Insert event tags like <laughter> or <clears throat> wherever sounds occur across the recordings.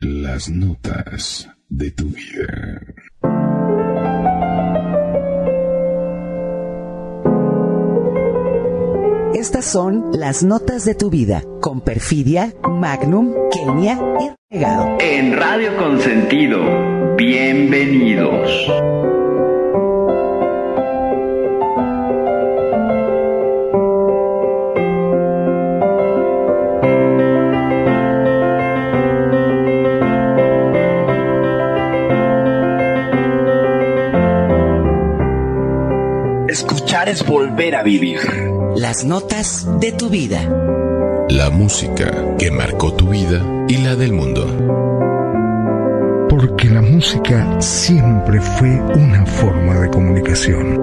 Las notas de tu vida. Estas son las notas de tu vida con Perfidia, Magnum, Kenia y Regado. En Radio Consentido, bienvenidos. Es volver a vivir. Las notas de tu vida. La música que marcó tu vida y la del mundo. Porque la música siempre fue una forma de comunicación.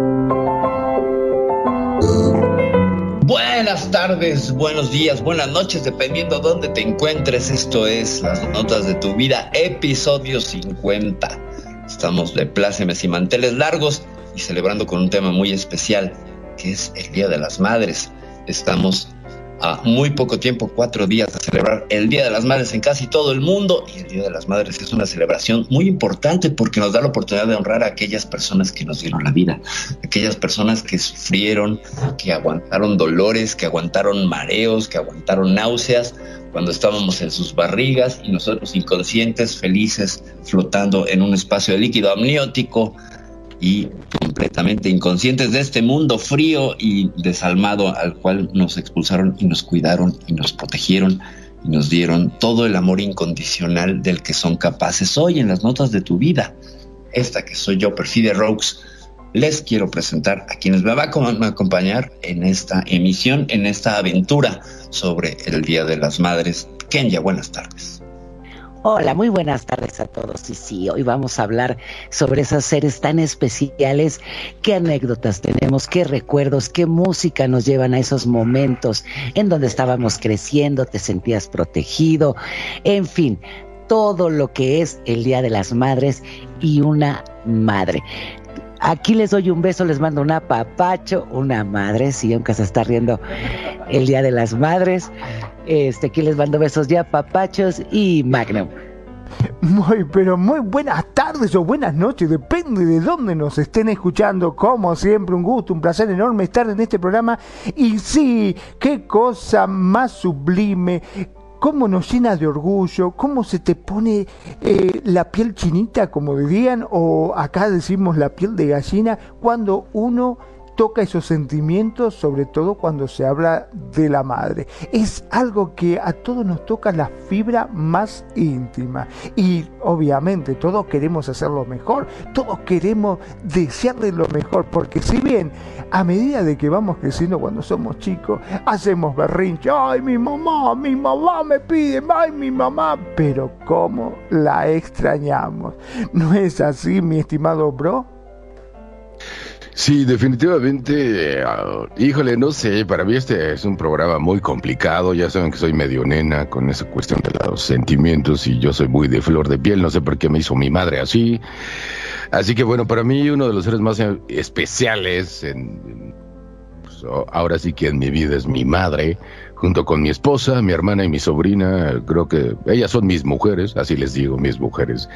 Buenas tardes, buenos días, buenas noches, dependiendo dónde te encuentres. Esto es Las Notas de tu Vida, episodio 50. Estamos de plácemes y manteles largos y celebrando con un tema muy especial, que es el Día de las Madres. Estamos a muy poco tiempo, cuatro días, de celebrar el Día de las Madres en casi todo el mundo. Y el Día de las Madres es una celebración muy importante porque nos da la oportunidad de honrar a aquellas personas que nos dieron la vida, aquellas personas que sufrieron, que aguantaron dolores, que aguantaron mareos, que aguantaron náuseas cuando estábamos en sus barrigas y nosotros inconscientes, felices, flotando en un espacio de líquido amniótico y completamente inconscientes de este mundo frío y desalmado al cual nos expulsaron y nos cuidaron y nos protegieron y nos dieron todo el amor incondicional del que son capaces hoy en las notas de tu vida. Esta que soy yo, Perfide Rogues, les quiero presentar a quienes me van a acompañar en esta emisión, en esta aventura sobre el Día de las Madres. Kenya, buenas tardes. Hola, muy buenas tardes a todos. Y sí, hoy vamos a hablar sobre esos seres tan especiales, qué anécdotas tenemos, qué recuerdos, qué música nos llevan a esos momentos en donde estábamos creciendo, te sentías protegido, en fin, todo lo que es el Día de las Madres y una madre. Aquí les doy un beso, les mando un apapacho, una madre, sí, aunque se está riendo el Día de las Madres. Este, aquí les mando besos ya, papachos y Magnum. Muy, pero muy buenas tardes o buenas noches, depende de dónde nos estén escuchando. Como siempre, un gusto, un placer enorme estar en este programa. Y sí, qué cosa más sublime, cómo nos llena de orgullo, cómo se te pone eh, la piel chinita, como dirían, o acá decimos la piel de gallina, cuando uno toca esos sentimientos, sobre todo cuando se habla de la madre. Es algo que a todos nos toca la fibra más íntima. Y obviamente todos queremos hacerlo mejor, todos queremos desearle lo mejor, porque si bien a medida de que vamos creciendo cuando somos chicos, hacemos berrinche, ay mi mamá, mi mamá me pide, ay mi mamá, pero cómo la extrañamos. ¿No es así, mi estimado bro? Sí, definitivamente, uh, híjole, no sé, para mí este es un programa muy complicado, ya saben que soy medio nena con esa cuestión de los sentimientos y yo soy muy de flor de piel, no sé por qué me hizo mi madre así. Así que bueno, para mí uno de los seres más especiales, en, pues, ahora sí que en mi vida es mi madre, junto con mi esposa, mi hermana y mi sobrina, creo que ellas son mis mujeres, así les digo, mis mujeres.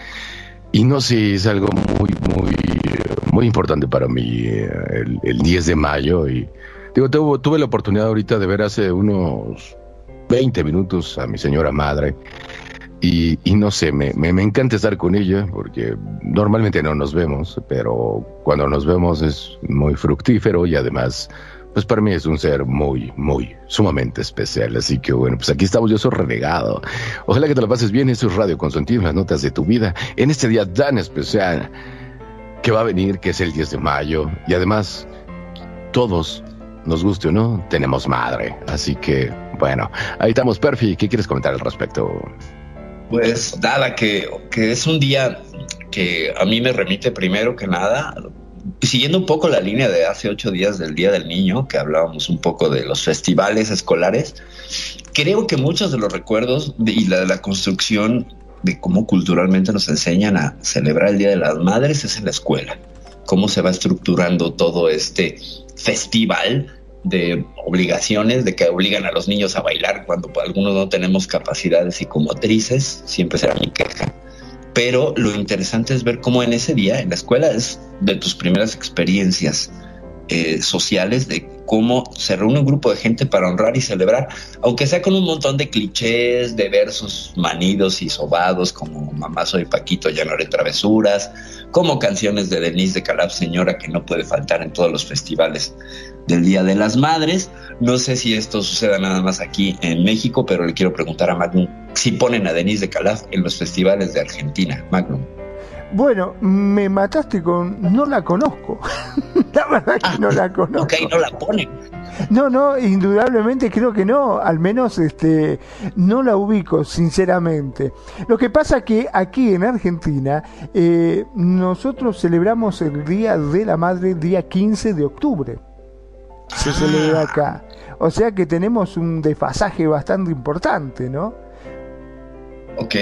Y no sé, es algo muy, muy, muy importante para mí eh, el, 10 de mayo. Y digo, tuve, tuve la oportunidad ahorita de ver hace unos 20 minutos a mi señora madre. Y, y no sé, me, me, me, encanta estar con ella porque normalmente no nos vemos, pero cuando nos vemos es muy fructífero y además pues para mí es un ser muy, muy, sumamente especial. Así que bueno, pues aquí estamos, yo soy renegado. Ojalá que te la pases bien, eso es Radio Constantino, las notas de tu vida, en este día tan especial que va a venir, que es el 10 de mayo. Y además, todos, nos guste o no, tenemos madre. Así que, bueno, ahí estamos, Perfi, ¿qué quieres comentar al respecto? Pues nada, que, que es un día que a mí me remite primero que nada siguiendo un poco la línea de hace ocho días del Día del Niño, que hablábamos un poco de los festivales escolares, creo que muchos de los recuerdos y la de la construcción de cómo culturalmente nos enseñan a celebrar el Día de las Madres es en la escuela. Cómo se va estructurando todo este festival de obligaciones, de que obligan a los niños a bailar cuando algunos no tenemos capacidades psicomotrices, siempre será mi queja. Pero lo interesante es ver cómo en ese día, en la escuela, es de tus primeras experiencias eh, sociales de cómo se reúne un grupo de gente para honrar y celebrar, aunque sea con un montón de clichés, de versos manidos y sobados como Mamá soy Paquito, ya no haré travesuras, como canciones de Denise de Calab, señora que no puede faltar en todos los festivales del Día de las Madres. No sé si esto suceda nada más aquí en México, pero le quiero preguntar a Magnum si ponen a Denise de Calaf en los festivales de Argentina. Magnum. Bueno, me mataste con... No la conozco. <laughs> la verdad que no la ah, conozco. Ok, no la ponen. No, no, indudablemente creo que no. Al menos este, no la ubico, sinceramente. Lo que pasa que aquí en Argentina eh, nosotros celebramos el Día de la Madre día 15 de octubre se celebra acá. O sea que tenemos un desfasaje bastante importante, ¿no? Ok.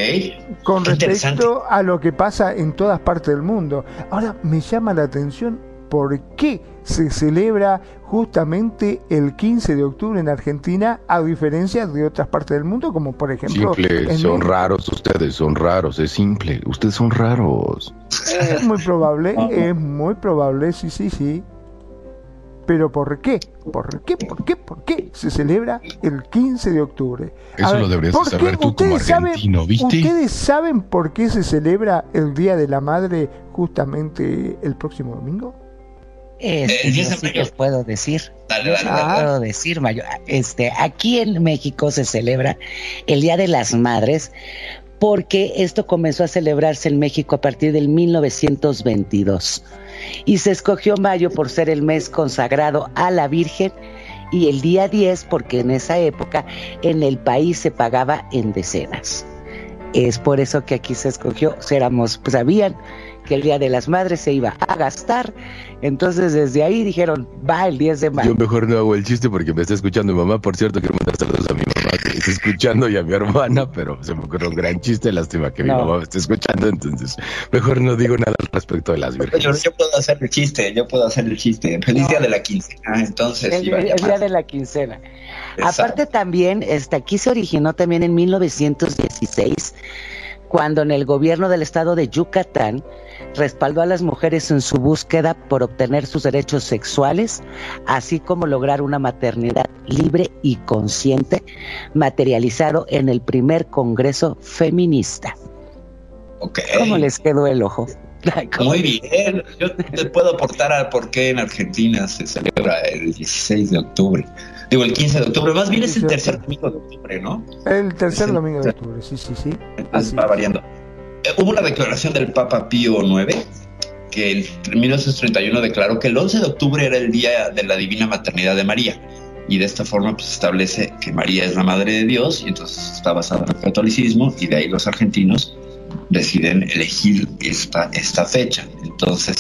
Con respecto a lo que pasa en todas partes del mundo. Ahora me llama la atención por qué se celebra justamente el 15 de octubre en Argentina a diferencia de otras partes del mundo, como por ejemplo... Simple, son raros ustedes, son raros, es simple, ustedes son raros. Es muy probable, <laughs> es muy probable, sí, sí, sí. Pero ¿por qué? ¿Por qué? ¿Por qué? ¿Por qué se celebra el 15 de octubre? Eso lo deberías saber tú como argentino, ¿viste? ¿Ustedes saben por qué se celebra el Día de la Madre justamente el próximo domingo? Este, yo sí les puedo decir. Dale, dale, puedo decir, Mayo. Este, aquí en México se celebra el Día de las Madres porque esto comenzó a celebrarse en México a partir del 1922 y se escogió mayo por ser el mes consagrado a la Virgen y el día 10 porque en esa época en el país se pagaba en decenas. Es por eso que aquí se escogió, éramos, pues sabían que el Día de las Madres se iba a gastar. Entonces desde ahí dijeron, va el 10 de mayo. Yo mejor no hago el chiste porque me está escuchando mi mamá. Por cierto, quiero mandar saludos a mi está escuchando y a mi hermana, pero se me ocurrió un gran chiste. Lástima que mi mamá me esté escuchando, entonces mejor no digo nada al respecto de las virgenes. Yo, puedo hacer el chiste, yo puedo hacer el chiste. Feliz Día de la Quincena. Ah, entonces, el, Día de la Quincena. Aparte también, este, aquí se originó también en 1916 cuando en el gobierno del estado de Yucatán respaldó a las mujeres en su búsqueda por obtener sus derechos sexuales, así como lograr una maternidad libre y consciente, materializado en el primer Congreso Feminista. ¿Cómo les quedó el ojo? Muy bien, yo te puedo aportar a por qué en Argentina se celebra el 16 de octubre. Digo, el 15 de octubre, más bien es el tercer domingo de octubre, ¿no? El tercer domingo de octubre, sí, sí, sí. va variando. Eh, hubo una declaración del Papa Pío IX que en 1931 declaró que el 11 de octubre era el día de la divina maternidad de María y de esta forma pues establece que María es la madre de Dios y entonces está basado en el catolicismo y de ahí los argentinos deciden elegir esta, esta fecha. Entonces,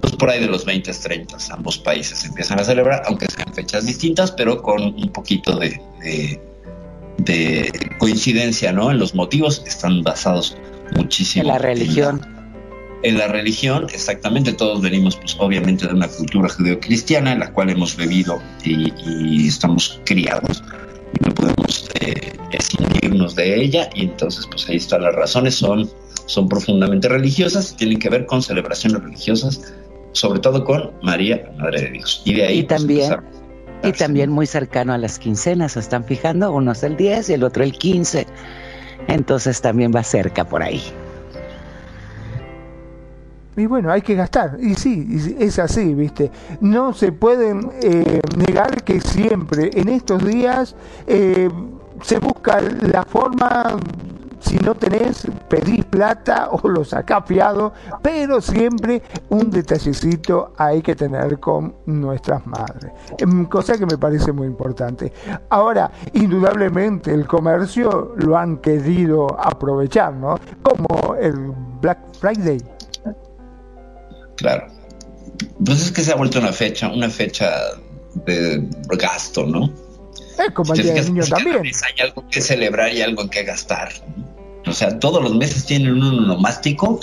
pues por ahí de los 20, 30, ambos países empiezan a celebrar, aunque sean fechas distintas, pero con un poquito de, de, coincidencia, ¿no? En los motivos están basados muchísimo. En la religión. En la, religión, exactamente, todos venimos pues obviamente de una cultura judeocristiana en la cual hemos bebido y, estamos criados no podemos eh, escindirnos de ella y entonces pues ahí están las razones, son, son profundamente religiosas, tienen que ver con celebraciones religiosas sobre todo con María, Madre de Dios. Y de ahí y pues, también, y también muy cercano a las quincenas, se están fijando, uno es el 10 y el otro el 15. Entonces también va cerca por ahí. Y bueno, hay que gastar. Y sí, es así, ¿viste? No se pueden eh, negar que siempre en estos días eh, se busca la forma si no tenés, pedís plata <laughs> o lo sacás pero siempre un detallecito hay que tener con nuestras madres. Em, cosa que me parece muy importante. Ahora, indudablemente el comercio lo han querido aprovechar, ¿no? Como el Black Friday. Claro. Pues es que se ha vuelto una fecha, una fecha de gasto, ¿no? Es como el de niño también. Hay algo que celebrar y algo que gastar. O sea, todos los meses tienen un onomástico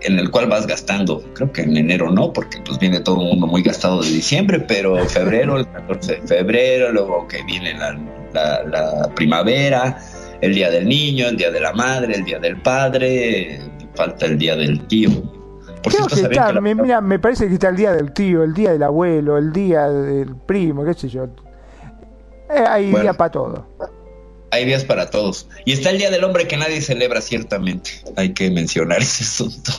en el cual vas gastando. Creo que en enero no, porque pues viene todo el mundo muy gastado de diciembre, pero febrero, el 14 de febrero, luego que viene la, primavera, el día del niño, el día de la madre, el día del padre, falta el día del tío. Creo que está, me, mira, me parece que está el día del tío, el día del abuelo, el día del primo, qué sé yo. Eh, hay día para todo. Hay días para todos. Y está el Día del Hombre que nadie celebra, ciertamente. Hay que mencionar ese asunto.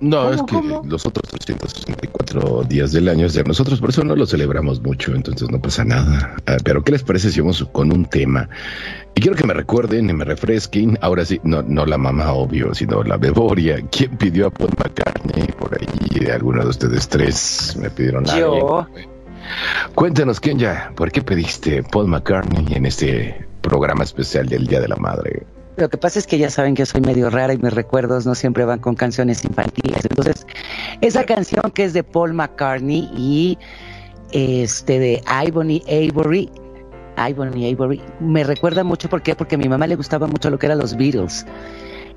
No, es que los otros 364 días del año es de nosotros, por eso no lo celebramos mucho, entonces no pasa nada. Ah, pero, ¿qué les parece si vamos con un tema? Y quiero que me recuerden y me refresquen, ahora sí, no, no la mamá, obvio, sino la memoria. ¿Quién pidió a Paul McCartney por ahí? ¿Alguno de ustedes tres me pidieron algo? Cuéntanos, ¿quién ya? ¿Por qué pediste Paul McCartney en este programa especial del Día de la Madre? Lo que pasa es que ya saben que soy medio rara y mis recuerdos no siempre van con canciones infantiles. Entonces, esa canción que es de Paul McCartney y este de Ivony Avery, Ivony Avery, me recuerda mucho ¿por qué? porque a mi mamá le gustaba mucho lo que eran los Beatles.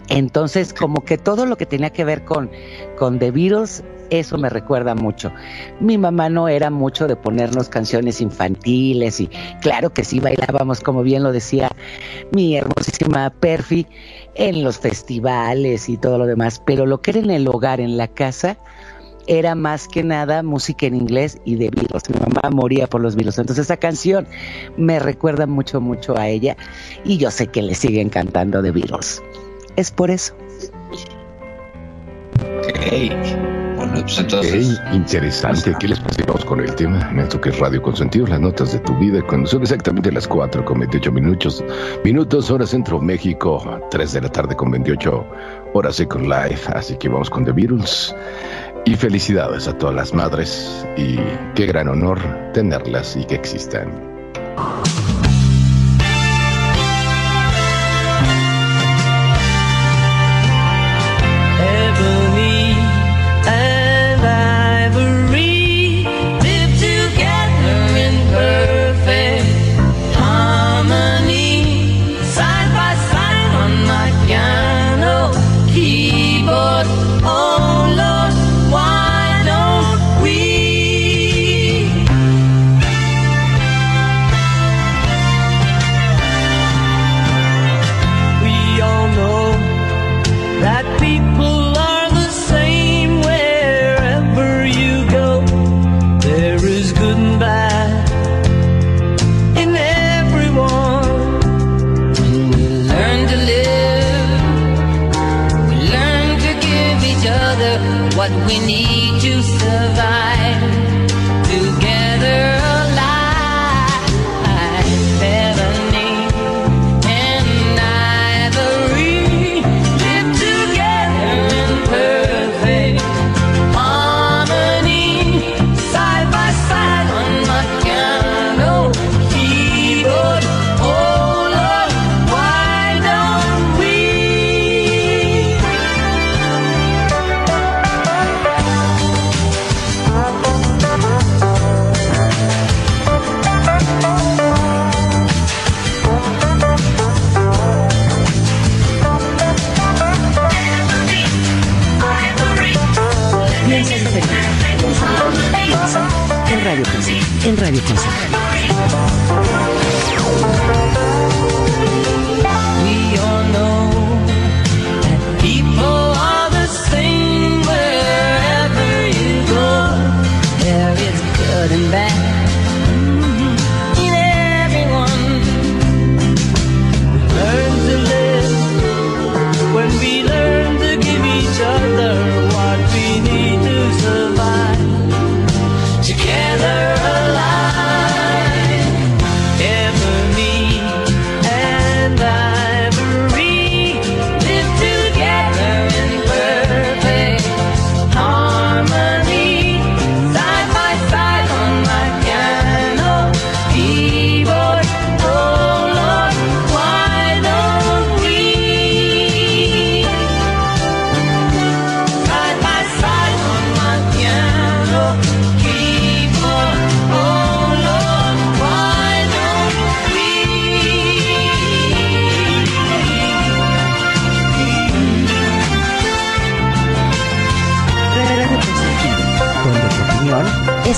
Entonces, como que todo lo que tenía que ver con, con The Beatles eso me recuerda mucho. Mi mamá no era mucho de ponernos canciones infantiles y claro que sí bailábamos, como bien lo decía mi hermosísima Perfi, en los festivales y todo lo demás, pero lo que era en el hogar, en la casa, era más que nada música en inglés y de Beatles. Mi mamá moría por los Beatles. Entonces esa canción me recuerda mucho, mucho a ella y yo sé que le siguen cantando de Beatles. Es por eso. Pues interesante. ¿Qué les pasamos con el tema? En esto que es Radio Consentido, las notas de tu vida, cuando son exactamente las 4 con 28 minutos, minutos, hora centro México, 3 de la tarde con 28 horas Second Life. Así que vamos con The Beatles. Y felicidades a todas las madres y qué gran honor tenerlas y que existan.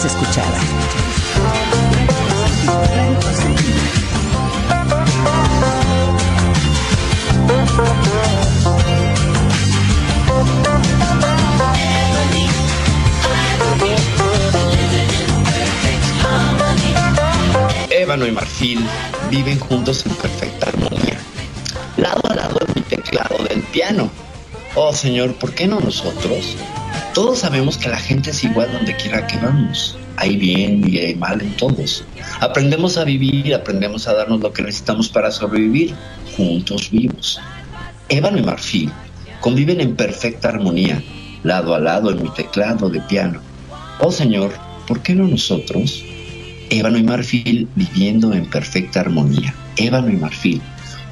Es escuchada. Ébano y Marfil viven juntos en perfecta armonía, lado a lado en mi teclado del piano. Oh Señor, ¿por qué no nosotros? Todos sabemos que la gente es igual donde quiera que vamos. Hay bien y hay mal en todos. Aprendemos a vivir, aprendemos a darnos lo que necesitamos para sobrevivir, juntos vivos. Ébano y Marfil conviven en perfecta armonía, lado a lado en mi teclado de piano. Oh Señor, ¿por qué no nosotros? ébano y marfil viviendo en perfecta armonía. Ébano y marfil.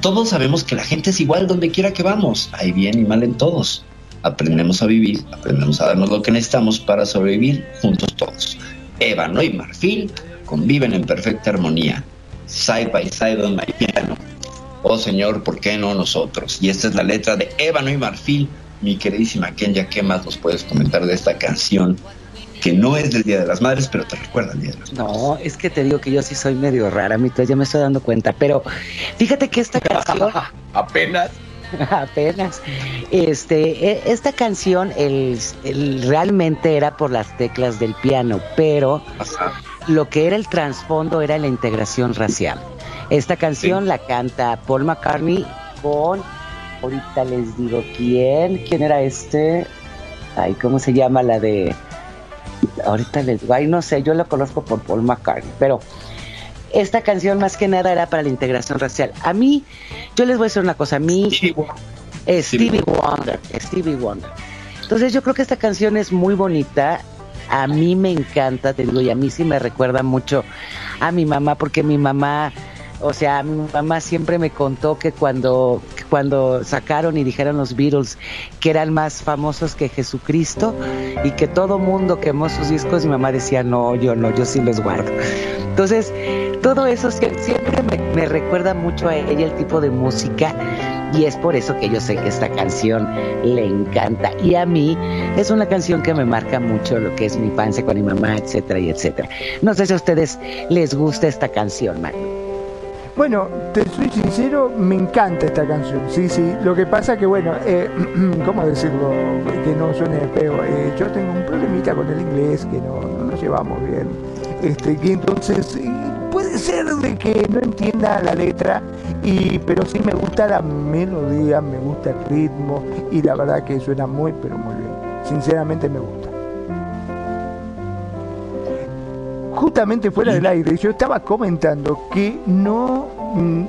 Todos sabemos que la gente es igual donde quiera que vamos. Hay bien y mal en todos. Aprendemos a vivir, aprendemos a darnos lo que necesitamos para sobrevivir juntos todos. Ébano y marfil conviven en perfecta armonía. Side by side on my piano. Oh Señor, ¿por qué no nosotros? Y esta es la letra de Ébano y marfil. Mi queridísima Kenya, ¿qué más nos puedes comentar de esta canción? que no es del Día de las Madres, pero te recuerda el Día de las Madres. No, es que te digo que yo sí soy medio rara, mi ya me estoy dando cuenta, pero fíjate que esta <laughs> canción... Apenas. <laughs> Apenas. Este, e, esta canción el, realmente era por las teclas del piano, pero lo que era el trasfondo era la integración racial. Esta canción la canta Paul McCartney con, ahorita les digo quién, quién era este, ay, ¿cómo se llama la de ahorita les digo, ay, no sé, yo lo conozco por Paul McCartney, pero esta canción más que nada era para la integración racial. A mí, yo les voy a decir una cosa, a mí Stevie, Wonder, Stevie Wonder. Entonces yo creo que esta canción es muy bonita, a mí me encanta, te digo, y a mí sí me recuerda mucho a mi mamá, porque mi mamá o sea, mi mamá siempre me contó que cuando, cuando sacaron y dijeron los Beatles que eran más famosos que Jesucristo y que todo mundo quemó sus discos, mi mamá decía, no, yo no, yo sí los guardo. Entonces, todo eso siempre me, recuerda mucho a ella el tipo de música y es por eso que yo sé que esta canción le encanta y a mí es una canción que me marca mucho lo que es mi infancia con mi mamá, etcétera y etcétera. No sé si a ustedes les gusta esta canción, Magno. Bueno, te soy sincero, me encanta esta canción, sí, sí. Lo que pasa que, bueno, eh, <clears throat> ¿cómo decirlo? Que no suene feo. Eh, yo tengo un problemita con el inglés que no, nos llevamos bien. Este, y entonces puede ser de que no entienda la letra, y, pero sí me gusta la melodía, me gusta el ritmo y la verdad que suena muy, pero muy bien. Sinceramente me gusta. Justamente fuera del aire, yo estaba comentando que no mm,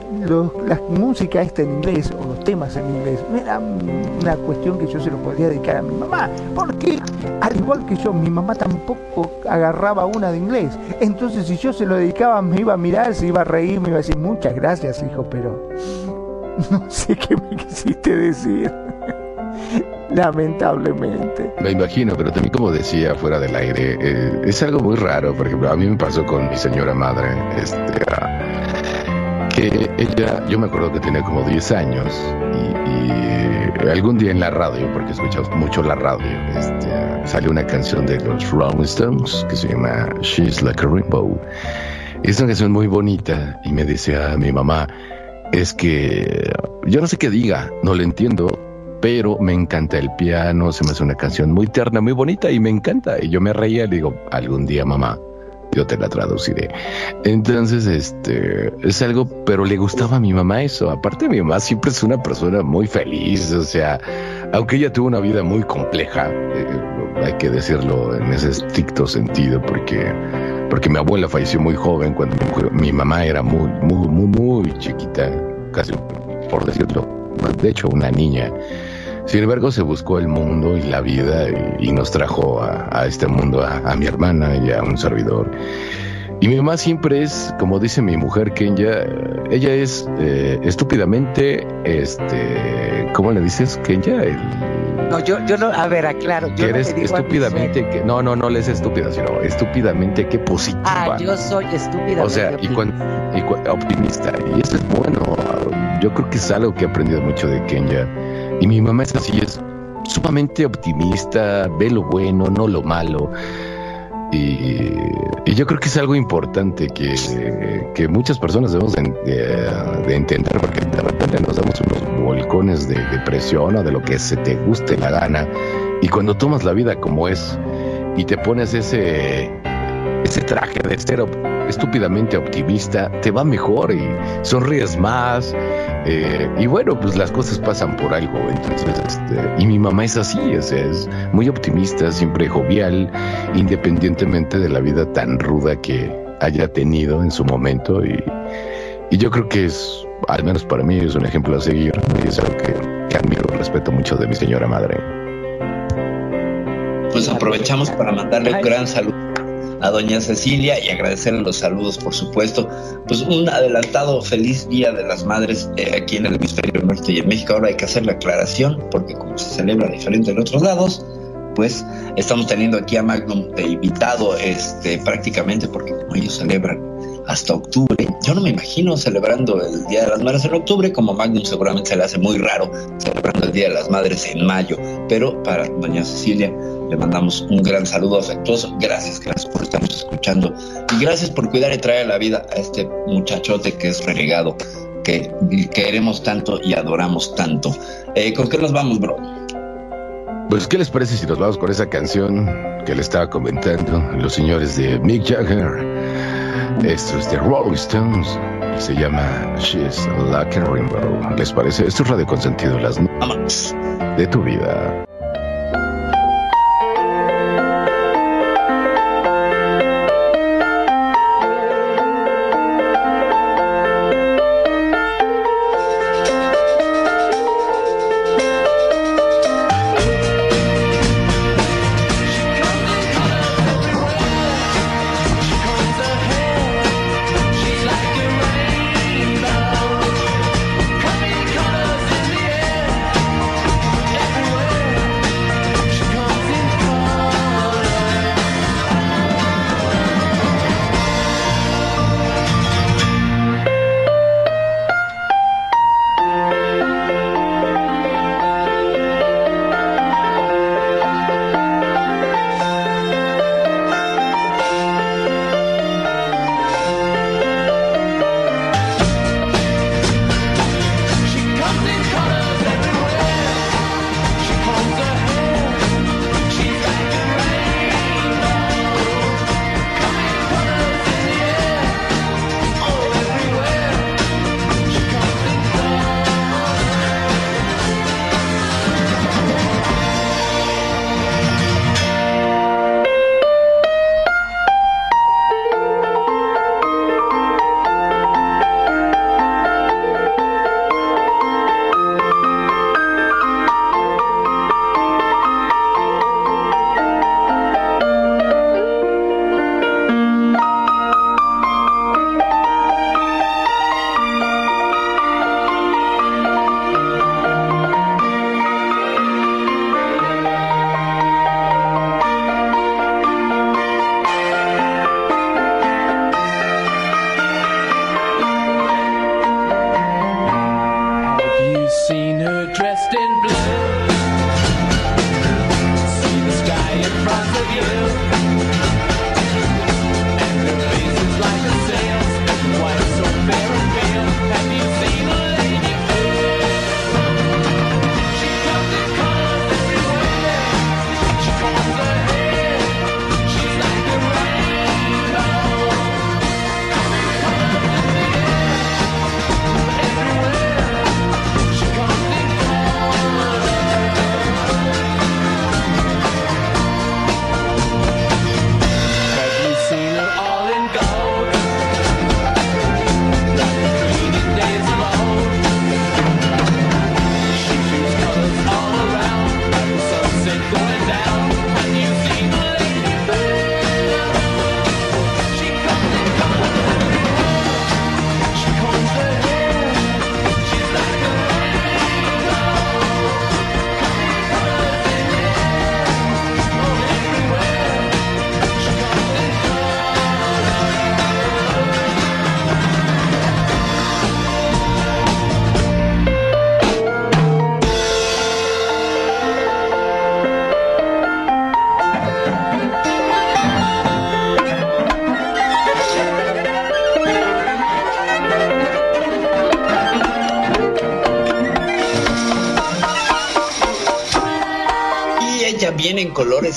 la música esta en inglés o los temas en inglés no era una cuestión que yo se lo podría dedicar a mi mamá, porque al igual que yo, mi mamá tampoco agarraba una de inglés. Entonces si yo se lo dedicaba me iba a mirar, se iba a reír, me iba a decir muchas gracias hijo, pero <laughs> no sé qué me quisiste decir. Lamentablemente. Me imagino, pero también como decía fuera del aire, eh, es algo muy raro. Por ejemplo, a mí me pasó con mi señora madre, este, ah, que ella, yo me acuerdo que tenía como 10 años y, algún día en la radio, porque escuchamos mucho la radio, este, salió una canción de los Rolling Stones que se llama She's Like a Rainbow. Es una canción muy bonita y me decía mi mamá, es que yo no sé qué diga, no le entiendo, pero me encanta el piano, se me hace una canción muy tierna, muy bonita y me encanta. Y yo me reía y le digo, algún día mamá, yo te la traduciré. Entonces, este, es algo, pero le gustaba a mi mamá eso. Aparte, mi mamá siempre es una persona muy feliz, o sea, aunque ella tuvo una vida muy compleja, eh, hay que decirlo en ese estricto sentido, porque, porque mi abuela falleció muy joven cuando mi, mi mamá era muy, muy, muy, muy chiquita, casi por decirlo, de hecho, una niña. Sin embargo, se buscó el mundo y la vida y, nos trajo a, este mundo a, mi hermana y a un servidor. Y mi mamá siempre es, como dice mi mujer Kenya, ella es eh, estúpidamente, este, ¿cómo le dices Kenya? No, yo, yo no, a ver, aclaro. Yo eres estúpidamente, que, no, no, no le es estúpida, sino estúpidamente que positiva. Ah, yo soy estúpida. O sea, y, y optimista. Y eso es bueno. Yo creo que es algo que he aprendido mucho de Kenya y mi mamá es así, es sumamente optimista, ve lo bueno, no lo malo. Y, yo creo que es algo importante que, que muchas personas debemos de, entender, porque de repente nos damos unos volcones de depresión o de lo que se te guste la gana. Y cuando tomas la vida como es y te pones ese, ese traje de ser estúpidamente optimista, te va mejor y sonríes más. Eh, y bueno, pues las cosas pasan por algo. Entonces, este, y mi mamá es así, es, es muy optimista, siempre jovial, independientemente de la vida tan ruda que haya tenido en su momento. Y, y yo creo que es, al menos para mí, es un ejemplo a seguir. Y es algo que, que admiro, respeto mucho de mi señora madre. Pues aprovechamos para mandarle un gran saludo a doña Cecilia y agradecerle los saludos, por supuesto. Pues un adelantado feliz Día de las Madres eh, aquí en el hemisferio norte y en México. Ahora hay que hacer la aclaración porque como se celebra diferente en otros lados, pues estamos teniendo aquí a Magnum de invitado este, prácticamente porque como ellos celebran hasta octubre. Yo no me imagino celebrando el Día de las Madres en octubre, como Magnum seguramente se le hace muy raro celebrando el Día de las Madres en mayo, pero para doña Cecilia le mandamos un gran saludo afectuoso. Gracias, gracias por estarnos escuchando y gracias por cuidar y traer a la vida a este muchachote que es renegado, que queremos tanto y adoramos tanto. Eh, ¿Con qué nos vamos, bro? Pues, ¿qué les parece si nos vamos con esa canción que le estaba comentando los señores de Mick Jagger? Esto es de Rolling Stones y se llama She's Like a Rainbow. ¿Les parece? Esto es Radio Consentido, las de tu vida.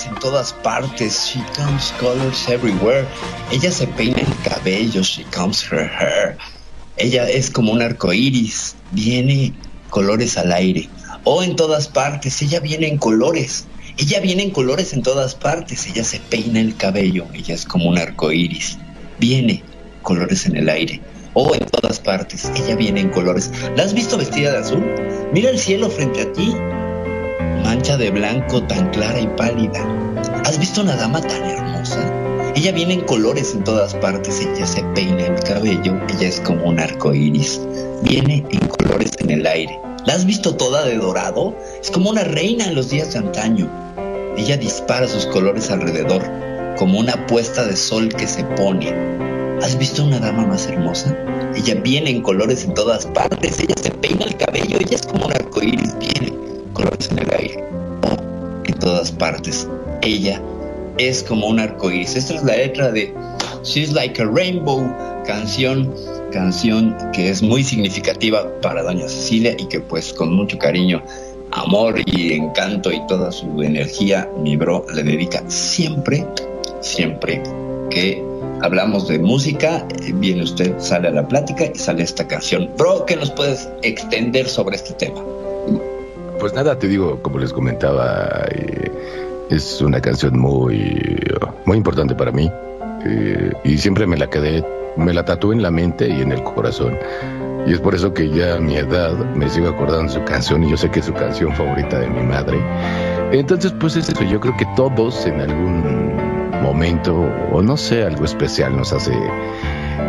En todas partes. She comes colors everywhere. Ella se peina el cabello. She comes her hair. Ella es como un arco iris. Viene colores al aire. O en todas partes. Ella viene en colores. Ella viene en colores en todas partes. Ella se peina el cabello. Ella es como un arco iris. Viene colores en el aire. O en todas partes. Ella viene en colores. ¿La has visto vestida de azul? Mira el cielo frente a ti de blanco tan clara y pálida. ¿Has visto una dama tan hermosa? Ella viene en colores en todas partes, ella se peina el cabello, ella es como un arco iris. Viene en colores en el aire. ¿La has visto toda de dorado? Es como una reina en los días de antaño. Ella dispara sus colores alrededor, como una puesta de sol que se pone. ¿Has visto una dama más hermosa? Ella viene en colores en todas partes, ella se peina el cabello, ella es como un arco iris, viene colores en el aire, en todas partes. Ella es como un arco iris. Esta es la letra de She's Like a Rainbow, canción, canción que es muy significativa para Doña Cecilia y que pues con mucho cariño, amor y encanto y toda su energía, mi bro le dedica siempre, siempre que hablamos de música, eh, viene usted, sale a la plática y sale esta canción. Bro, ¿qué nos puedes extender sobre este tema? Pues nada, te digo, como les comentaba, eh, es una canción muy, muy importante para mí eh, y siempre me la quedé, me la tatué en la mente y en el corazón. Y es por eso que ya a mi edad me sigo acordando de su canción y yo sé que es su canción favorita de mi madre. Entonces, pues es eso, yo creo que todos en algún momento, o no sé, algo especial nos hace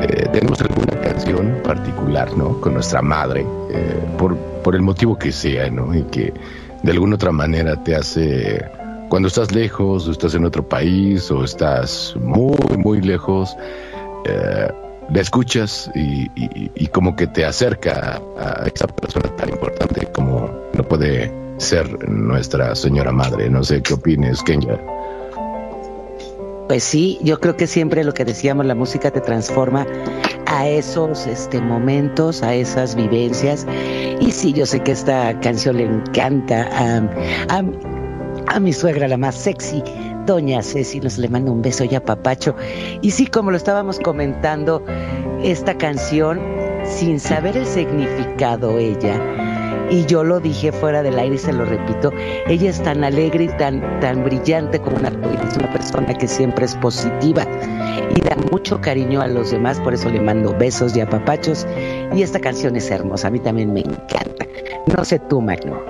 eh, tenemos alguna canción particular, ¿no? Con nuestra madre, eh, por, por el motivo que sea, ¿no? Y que de alguna otra manera te hace, cuando estás lejos, o estás en otro país, o estás muy, muy lejos, eh, la escuchas y, y, como que te acerca a, esa persona tan importante como no puede ser nuestra señora madre. No sé qué opines, Kenya. Pues sí, yo creo que siempre lo que decíamos, la música te transforma a esos este, momentos, a esas vivencias. Y sí, yo sé que esta canción le encanta a, a, mi suegra, la más sexy, Doña Ceci, nos le mando un beso ya papacho. Y sí, como lo estábamos comentando, esta canción, sin saber el significado ella, y yo lo dije fuera del aire y se lo repito, ella es tan alegre y tan, tan brillante como una es una persona que siempre es positiva y da mucho cariño a los demás, por eso le mando besos y apapachos y esta canción es hermosa, a mí también me encanta. No sé tú, Magno.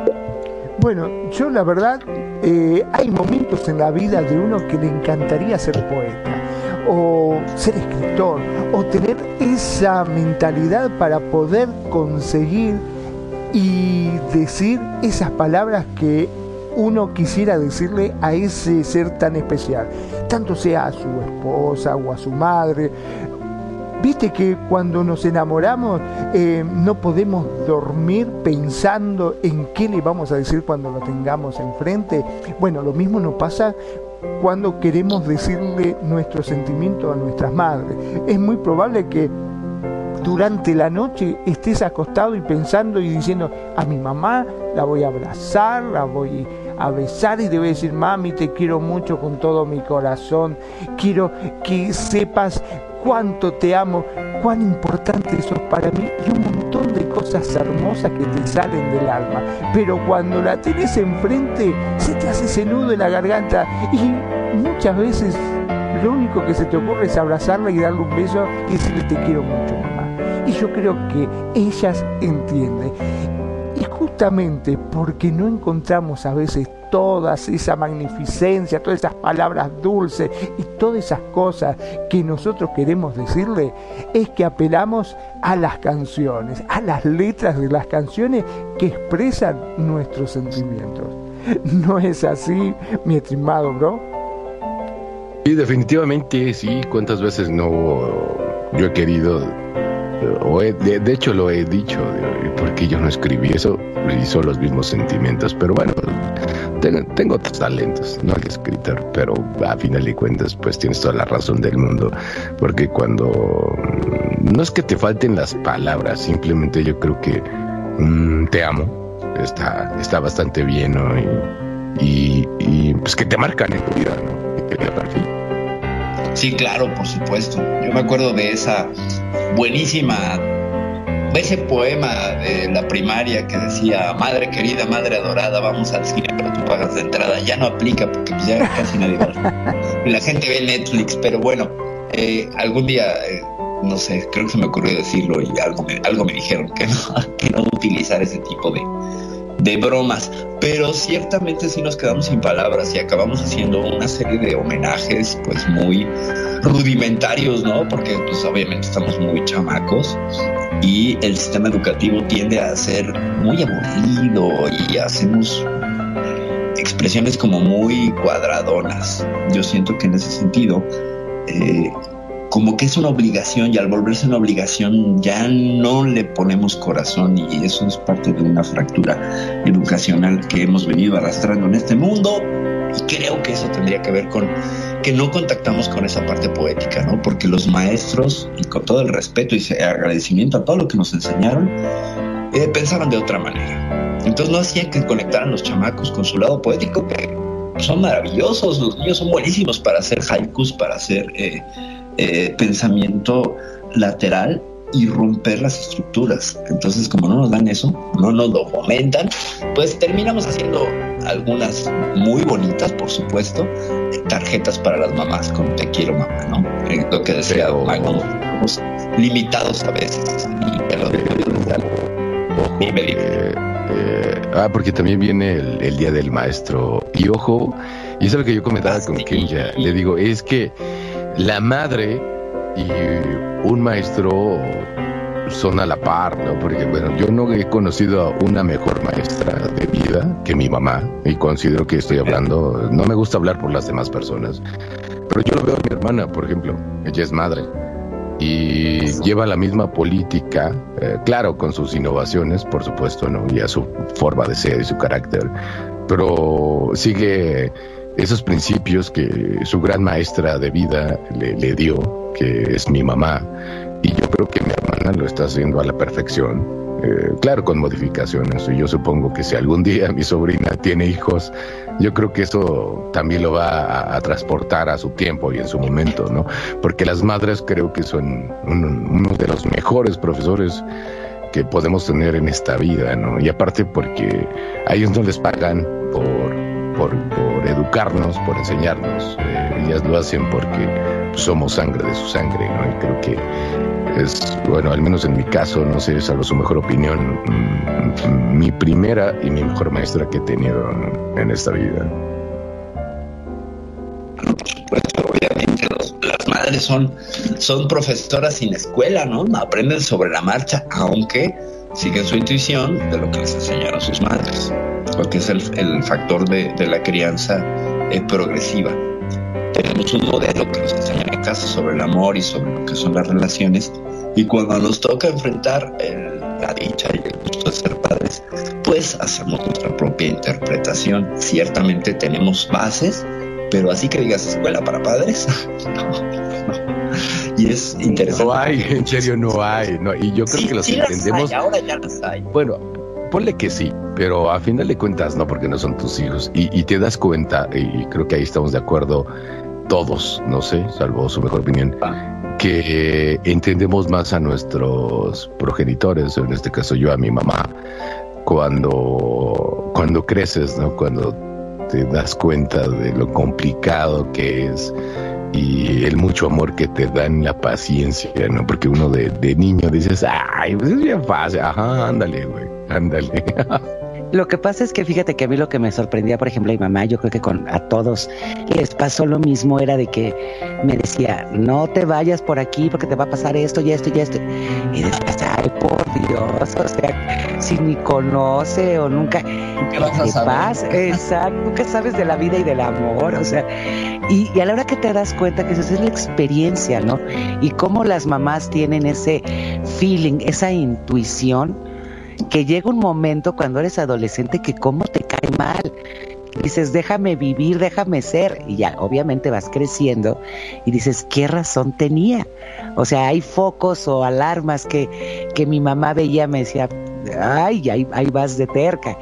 Bueno, yo la verdad, eh, hay momentos en la vida de uno que le encantaría ser poeta o ser escritor o tener esa mentalidad para poder conseguir y decir esas palabras que uno quisiera decirle a ese ser tan especial, tanto sea a su esposa o a su madre. Viste que cuando nos enamoramos eh, no podemos dormir pensando en qué le vamos a decir cuando lo tengamos enfrente. Bueno, lo mismo nos pasa cuando queremos decirle nuestro sentimiento a nuestras madres. Es muy probable que durante la noche estés acostado y pensando y diciendo, a mi mamá la voy a abrazar, la voy a besar y te decir, mami, te quiero mucho con todo mi corazón, quiero que sepas cuánto te amo, cuán importante sos para mí y un montón de cosas hermosas que te salen del alma. Pero cuando la tenés enfrente, se te hace ese nudo en la garganta y muchas veces lo único que se te ocurre es abrazarla y darle un beso y decirle te quiero mucho. Y yo creo que ellas entienden. Y justamente porque no encontramos a veces toda esa magnificencia, todas esas palabras dulces y todas esas cosas que nosotros queremos decirle, es que apelamos a las canciones, a las letras de las canciones que expresan nuestros sentimientos. ¿No es así, mi estimado bro? Sí, definitivamente sí. ¿Cuántas veces no yo he querido de, hecho lo he dicho, porque yo no escribí eso, hizo los mismos sentimientos, pero bueno, tengo, otros talentos, no el escritor, pero a final de cuentas, pues tienes toda la razón del mundo, porque cuando no es que te falten las palabras, simplemente yo creo que mm, te amo, está, está bastante bien, Y, pues que te marcan en tu vida, ¿no? Sí, claro, por supuesto. Yo me acuerdo de esa buenísima, ese poema de la primaria que decía, madre querida, madre adorada, vamos al cine, pero tú pagas de entrada. Ya no aplica porque ya casi nadie va. <laughs> La gente ve Netflix, pero bueno, eh, algún día... Eh, no sé, creo que se me ocurrió decirlo y algo me, algo me dijeron que no, <laughs> que no utilizar ese tipo de, de bromas, pero ciertamente sí nos quedamos sin palabras y acabamos haciendo una serie de homenajes pues muy rudimentarios, ¿no? Porque pues obviamente estamos muy chamacos y el sistema educativo tiende a ser muy aburrido y hacemos expresiones como muy cuadradonas. Yo siento que en ese sentido eh, como que es una obligación y al volverse una obligación ya no le ponemos corazón y eso es parte de una fractura educacional que hemos venido arrastrando en este mundo y creo que eso tendría que ver con que no contactamos con esa parte poética, ¿no? Porque los maestros, y con todo el respeto y agradecimiento a todo lo que nos enseñaron, eh, pensaban de otra manera. Entonces no hacían que conectaran los chamacos con su lado poético, que son maravillosos, los niños son buenísimos para hacer haikus, para hacer... Eh, eh, pensamiento lateral y romper las estructuras. Entonces, como no nos dan eso, no nos lo fomentan, pues terminamos haciendo algunas muy bonitas, por supuesto, tarjetas para las mamás con te quiero mamá, ¿no? Eh, lo que decía Magno, limitados a veces. Y me eh, ah, porque también viene el, día del maestro. Y ojo, y eso es lo que yo comentaba con Kenya, le digo, es que la madre y un maestro son a la par, ¿no? Porque, bueno, yo no he conocido a una mejor maestra de vida que mi mamá y considero que estoy hablando, no me gusta hablar por las demás personas, pero yo lo veo a mi hermana, por ejemplo, ella es madre y lleva la misma política, eh, claro, con sus innovaciones, por supuesto, ¿no? Y a su forma de ser y su carácter, pero sigue esos principios que su gran maestra de vida le, dio, que es mi mamá, y yo creo que mi hermana lo está haciendo a la perfección. Eh, claro, con modificaciones. Y yo supongo que si algún día mi sobrina tiene hijos, yo creo que eso también lo va a, transportar a su tiempo y en su momento, ¿no? Porque las madres creo que son uno de los mejores profesores que podemos tener en esta vida, ¿no? Y aparte porque a ellos no les pagan por por, educarnos, por enseñarnos. Eh, ellas lo hacen porque somos sangre de su sangre, ¿no? Y creo que es, bueno, al menos en mi caso, no sé, salvo su mejor opinión, mm, mi primera y mi mejor maestra que he tenido en esta vida. por supuesto, obviamente las madres son, son profesoras sin escuela, ¿no? Aprenden sobre la marcha, aunque siguen su intuición de lo que les enseñaron sus madres porque es el, factor de, la crianza eh, progresiva. Tenemos un modelo que nos enseña en casa sobre el amor y sobre lo que son las relaciones, y cuando nos toca enfrentar la dicha y el gusto de ser padres, pues hacemos nuestra propia interpretación. Ciertamente tenemos bases, pero así que digas escuela para padres, <laughs> Y es interesante. No hay, en serio no hay. No, y yo creo que los entendemos. ahora ya las hay. Bueno, ponle que sí, pero a final de cuentas no, porque no son tus hijos. Y, te das cuenta, y creo que ahí estamos de acuerdo todos, no sé, salvo su mejor opinión, que entendemos más a nuestros progenitores, en este caso yo a mi mamá, cuando, cuando creces, ¿no? Cuando te das cuenta de lo complicado que es y el mucho amor que te dan, la paciencia, ¿no? Porque uno de, de niño dices, ay, pues es bien fácil, ajá, ándale, güey Ándale. <laughs> Lo que pasa es que fíjate que a mí lo que me sorprendía, por ejemplo, a mi mamá, yo creo que con a todos les pasó lo mismo, era de que me decía, no te vayas por aquí porque te va a pasar esto y esto y esto. Y decías, ay, por Dios, o sea, si ni conoce o nunca, ¿qué vas a saber? Exacto, nunca sabes de la vida y del amor, o sea, y, y, a la hora que te das cuenta que esa es la experiencia, ¿no? Y cómo las mamás tienen ese feeling, esa intuición que llega un momento cuando eres adolescente que cómo te cae mal. Dices, déjame vivir, déjame ser. Y ya, obviamente vas creciendo y dices, ¿qué razón tenía? O sea, hay focos o alarmas que, que mi mamá veía, me decía, ay, ahí, ahí vas de terca.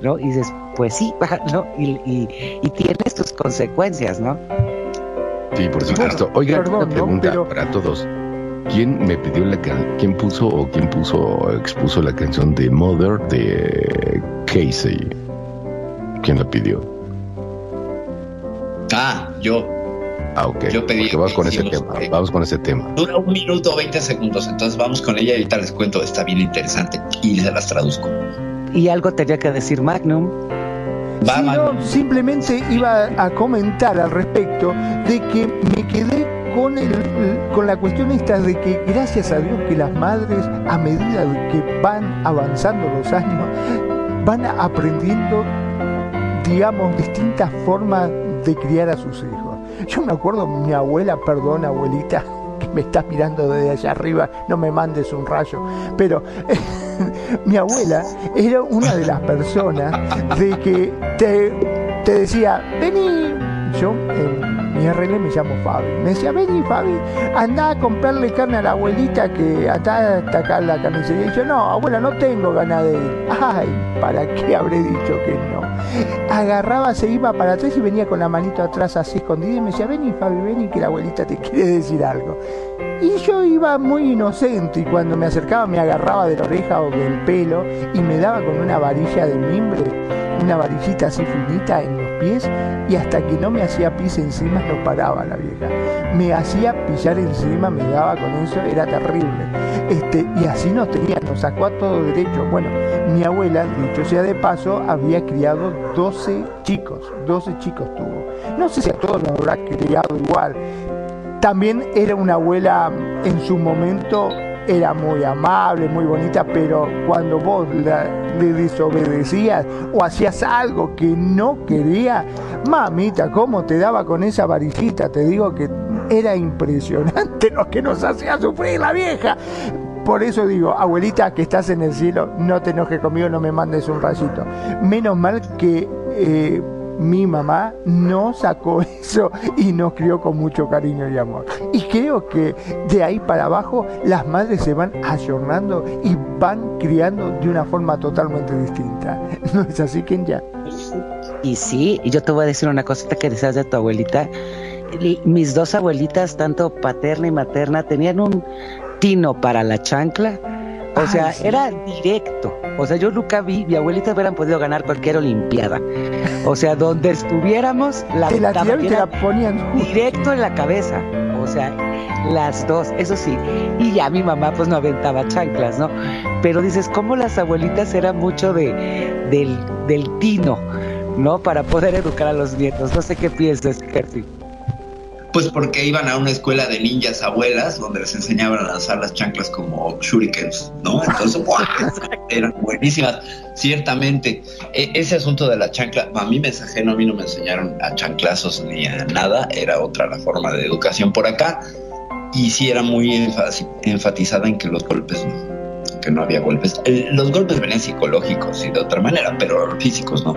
¿no? Y dices, pues sí, <laughs> ¿no? Y, y, tienes tus consecuencias, ¿no? Sí, por supuesto. Oiga, una pregunta para todos. ¿Quién me pidió la quién puso o quién puso expuso la canción de Mother de Casey? ¿Quién la pidió? Ah, yo. Ah, ok. Yo pedí. Vamos con ese tema. Vamos con ese tema. Dura un minuto 20 segundos, entonces vamos con ella y ahorita les cuento. Está bien interesante y se las traduzco. Y algo tenía que decir Magnum. Va, simplemente iba a comentar al respecto de que me quedé con, la cuestión esta de que gracias a Dios que las madres a medida que van avanzando los años van aprendiendo digamos distintas formas de criar a sus hijos. Yo me acuerdo mi abuela, perdón abuelita, que me estás mirando desde allá arriba, no me mandes un rayo, pero <laughs> mi abuela era una de las personas de que te, te decía, vení, yo en mi RL me llamo Fabi, me decía, vení Fabi, anda a comprarle carne a la abuelita que está hasta acá la carnicería. Y yo, no, abuela, no tengo ganas de ir. Ay, ¿para qué habré dicho que no? Agarraba, se iba para atrás y venía con la manito atrás así escondida y me decía, vení Fabi, vení que la abuelita te <laughs> quiere decir algo. Y yo iba muy inocente y cuando me acercaba me agarraba de la oreja o del pelo y me daba con una varilla de mimbre, una varillita así finita en pies y hasta que no me hacía pis encima no paraba la vieja. Me hacía pillar encima, me daba con eso, era terrible. Este, y así nos tenía, nos sacó a todo derecho. Bueno, mi abuela, dicho sea de paso, había criado 12 chicos, 12 chicos tuvo. No sé si a todos nos habrá criado igual, también era una abuela en su momento, era muy amable, muy bonita, pero cuando vos le desobedecías o hacías algo que no quería, mamita, ¿cómo te daba con esa varillita? Te digo que era impresionante <laughs> lo que nos hacía sufrir la vieja. Por eso digo, abuelita, que estás en el cielo, no te enojes conmigo, no me mandes un rayito. Menos mal que... Eh, mi mamá no sacó <laughs> eso y nos crió con mucho cariño y amor. Y creo que de ahí para abajo las madres se van ayornando y van criando de una forma totalmente distinta. <laughs> ¿No es así, ya Y sí, yo te voy a decir una cosita que decías de tu abuelita. Mis dos abuelitas, tanto paterna y materna, tenían un tino para la chancla o sea, era directo. O sea, yo nunca vi, mi abuelita hubieran podido ganar cualquier olimpiada. O sea, donde estuviéramos, la, la, la ponían directo en la cabeza. O sea, las dos, eso sí. Y ya mi mamá pues no aventaba chanclas, ¿no? Pero dices, ¿cómo las abuelitas eran mucho de, del, del tino, ¿no? Para poder educar a los nietos. No sé qué piensas, Kerti. Pues porque iban a una escuela de ninjas abuelas donde les enseñaban a lanzar las chanclas como shurikens, ¿no? Entonces, eran buenísimas. Ciertamente, e, ese asunto de la chancla, a mí me no a mí no me enseñaron a chanclazos ni a nada, era otra la forma de educación por acá. Y sí era muy enfatizada en que los golpes no, que no había golpes. los golpes venían psicológicos y de otra manera, pero físicos no.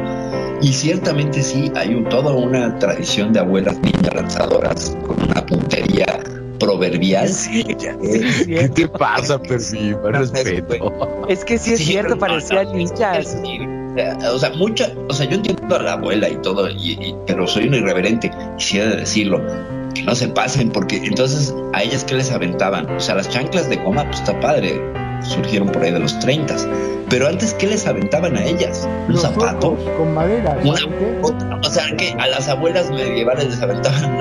Y ciertamente sí, hay un, toda una tradición de abuelas niñas lanzadoras con una puntería proverbial. ¿Qué te pasa, Percy? respeto. Es que sí es cierto, parecían niñas. O sea, mucha, o sea, yo entiendo a la abuela y todo, y, pero soy un irreverente, quisiera decirlo, que no se pasen, porque entonces a ellas que les aventaban, o sea, las chanclas de coma, pues está padre, surgieron por ahí de los 30. Pero antes, ¿qué les aventaban a ellas? ¿Un zapato? Con madera. o sea, que a las abuelas medievales les aventaban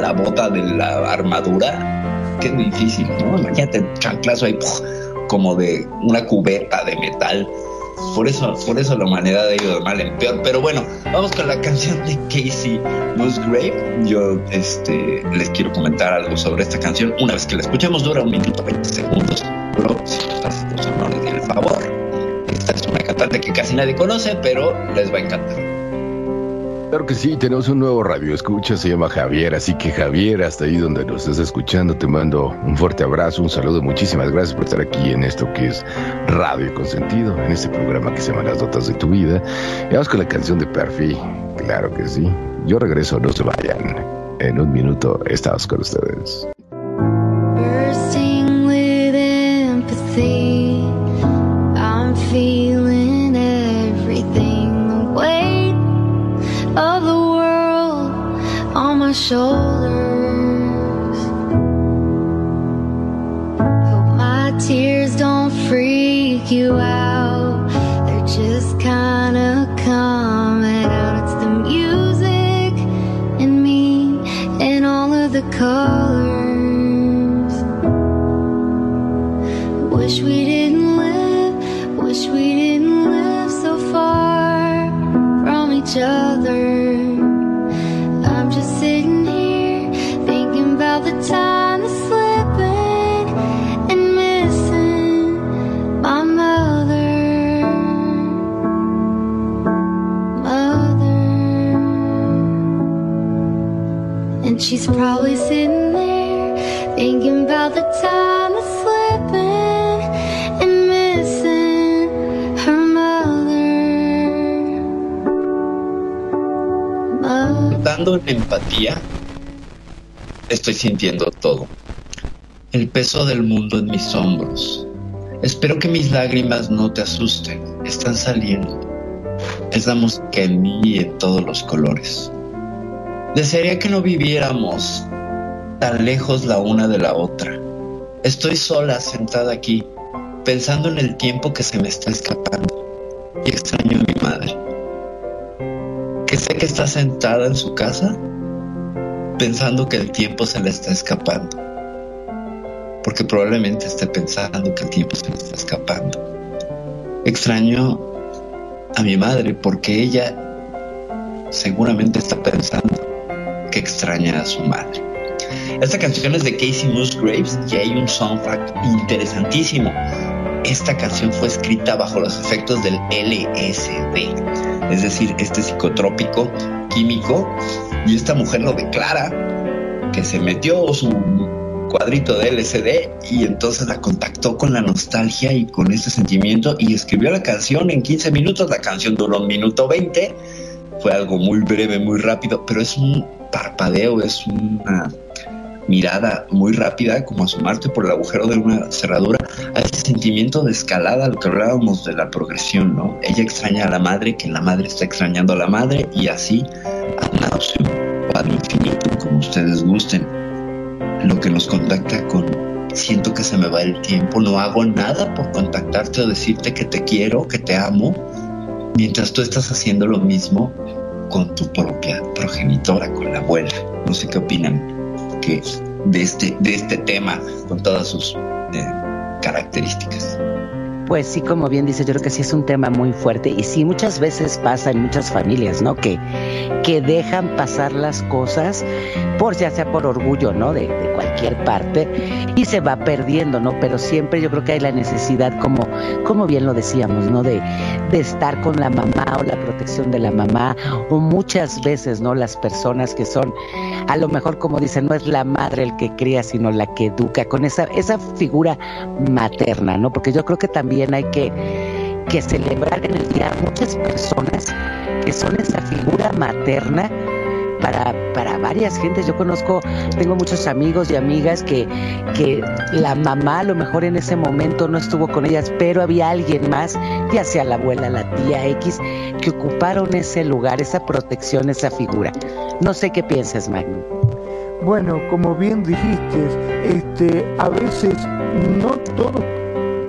la, bota de la armadura. Qué difícil, ¿no? Imagínate, chanclazo ahí, como de una cubeta de metal. Por eso, por eso la humanidad ha ido de mal en peor. Pero bueno, vamos con la canción de Casey Musgrave. Yo este, les quiero comentar algo sobre esta canción. Una vez que la escuchemos, dura un minuto 20 segundos si no les el favor. Esta es una cantante que casi nadie conoce, pero les va a encantar. Claro que sí, tenemos un nuevo radio escucha, se llama Javier, así que Javier, hasta ahí donde nos estás escuchando, te mando un fuerte abrazo, un saludo, muchísimas gracias por estar aquí en esto que es Radio Consentido, en este programa que se llama Las Notas de tu Vida. Y vamos con la canción de Perfi, claro que sí. Yo regreso, no se vayan. En un minuto estamos con ustedes. My shoulders. Hope my tears don't freak you out. They're just kinda coming out. It's the music in me and all of the colors. Wish we estoy sintiendo todo. El peso del mundo en mis hombros. Espero que mis lágrimas no te asusten. Están saliendo. Es la música en mí y en todos los colores. Desearía que no viviéramos tan lejos la una de la otra. Estoy sola sentada aquí, pensando en el tiempo que se me está escapando. Y extraño a mi madre. Que sé que está sentada en su casa, pensando que el tiempo se le está escapando. Porque probablemente esté pensando que el tiempo se le está escapando. Extraño a mi madre porque ella seguramente está pensando que extraña a su madre. Esta canción es de Casey Musgraves y hay un soundtrack interesantísimo. Esta canción fue escrita bajo los efectos del LSD, es decir, este psicotrópico químico, y esta mujer lo declara que se metió su cuadrito de LSD y entonces la contactó con la nostalgia y con ese sentimiento y escribió la canción en 15 minutos. La canción duró un minuto 20, fue algo muy breve, muy rápido, pero es un parpadeo, es una mirada muy rápida, como asomarte por el agujero de una cerradura, a ese sentimiento de escalada, lo que hablábamos de la progresión, ¿no? Ella extraña a la madre, que la madre está extrañando a la madre, y así ad nauseum o ad infinitum, como ustedes gusten. Lo que nos contacta con siento que se me va el tiempo, no hago nada por contactarte o decirte que te quiero, que te amo, mientras tú estás haciendo lo mismo con tu propia progenitora, con la abuela. No sé qué opinan de este, de este tema con todas sus eh, características. Pues sí, como bien dice, yo creo que sí es un tema muy fuerte y sí muchas veces pasa en muchas familias, ¿no? Que, que dejan pasar las cosas por ya sea por orgullo, ¿no? De, de cualquier parte y se va perdiendo, ¿no? Pero siempre yo creo que hay la necesidad, como, como bien lo decíamos, ¿no? De, de estar con la mamá o la protección de la mamá o muchas veces, ¿no? Las personas que son, a lo mejor como dicen, no es la madre el que cría, sino la que educa, con esa, esa figura materna, ¿no? Porque yo creo que también hay que, que celebrar en el día muchas personas que son esa figura materna para, para varias gentes. Yo conozco, tengo muchos amigos y amigas que, que la mamá a lo mejor en ese momento no estuvo con ellas, pero había alguien más, ya sea la abuela, la tía X, que ocuparon ese lugar, esa protección, esa figura. No sé qué piensas, Magno. Bueno, como bien dijiste, este, a veces no todos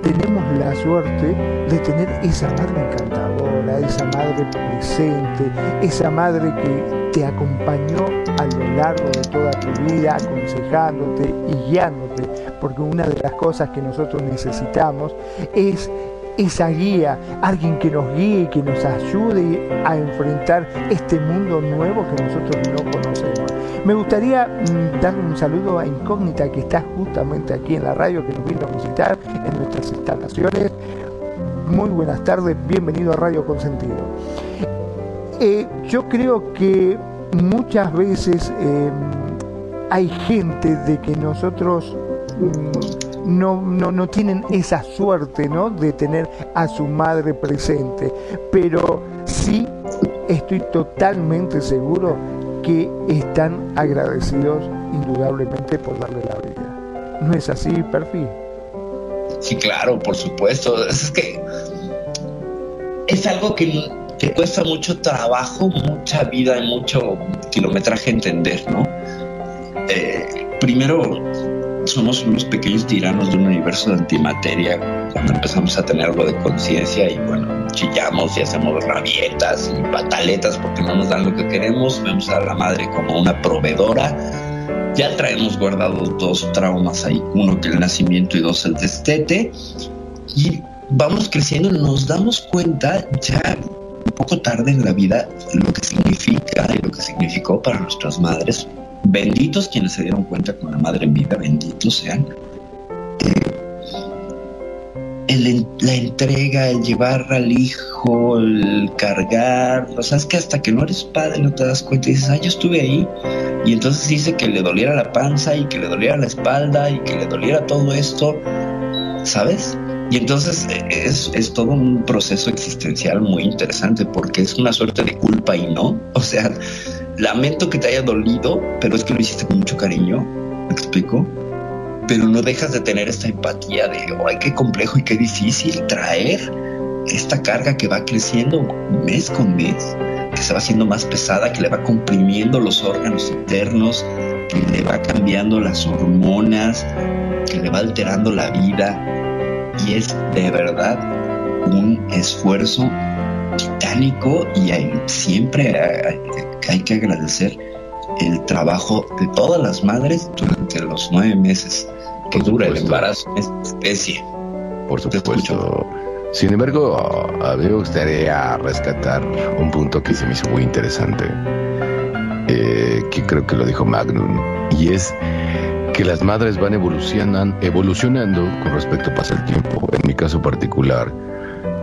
tenemos la suerte de tener esa madre encantadora, esa madre presente, esa madre que te acompañó a lo largo de toda tu vida, aconsejándote y guiándote, porque una de las cosas que nosotros necesitamos es esa guía, alguien que nos guíe que nos ayude a enfrentar este mundo nuevo que nosotros no conocemos. Me gustaría mm, darle un saludo a Incógnita que está justamente aquí en la radio, que nos vino a visitar en nuestras instalaciones. Muy buenas tardes, bienvenido a Radio Consentido. Eh, yo creo que muchas veces eh, hay gente de que nosotros mm, no, no, no, tienen esa suerte ¿no? de tener a su madre presente, pero sí estoy totalmente seguro que están agradecidos indudablemente por darle la vida. ¿No es así, Perfil? Sí, claro, por supuesto. Es que es algo que, que cuesta mucho trabajo, mucha vida y mucho kilometraje entender, ¿no? Eh, primero, somos unos pequeños tiranos de un universo de antimateria cuando empezamos a tener algo de conciencia y bueno, chillamos y hacemos rabietas y pataletas porque no nos dan lo que queremos, vemos a la madre como una proveedora. Ya traemos guardados dos traumas ahí, uno que el nacimiento y dos el destete. Y vamos creciendo, nos damos cuenta ya un poco tarde en la vida lo que significa y lo que significó para nuestras madres. Benditos quienes se dieron cuenta con la madre en vida, benditos sean. Eh, la entrega, el llevar al hijo, el cargar, o sea, es que hasta que no eres padre no te das cuenta y dices, ah, yo estuve ahí. Y entonces dice que le doliera la panza y que le doliera la espalda y que le doliera todo esto, ¿sabes? Y entonces eh, es, es, todo un proceso existencial muy interesante porque es una suerte de culpa y no. <laughs> O sea, lamento que te haya dolido, pero es que lo hiciste con mucho cariño. ¿Me explico? Pero no dejas de tener esta empatía de, ay, qué complejo y qué difícil traer esta carga que va creciendo mes con mes, que se va haciendo más pesada, que le va comprimiendo los órganos internos, que le va cambiando las hormonas, que le va alterando la vida y es de verdad un esfuerzo titánico y siempre hay, que agradecer el trabajo de todas las madres durante los nueve meses que dura el embarazo en esta especie. Por supuesto. Sin embargo, a mí me gustaría rescatar un punto que se me hizo muy interesante, eh, que creo que lo dijo Magnum, y es que las madres van evolucionando, evolucionando con respecto pasa el tiempo. En mi caso particular,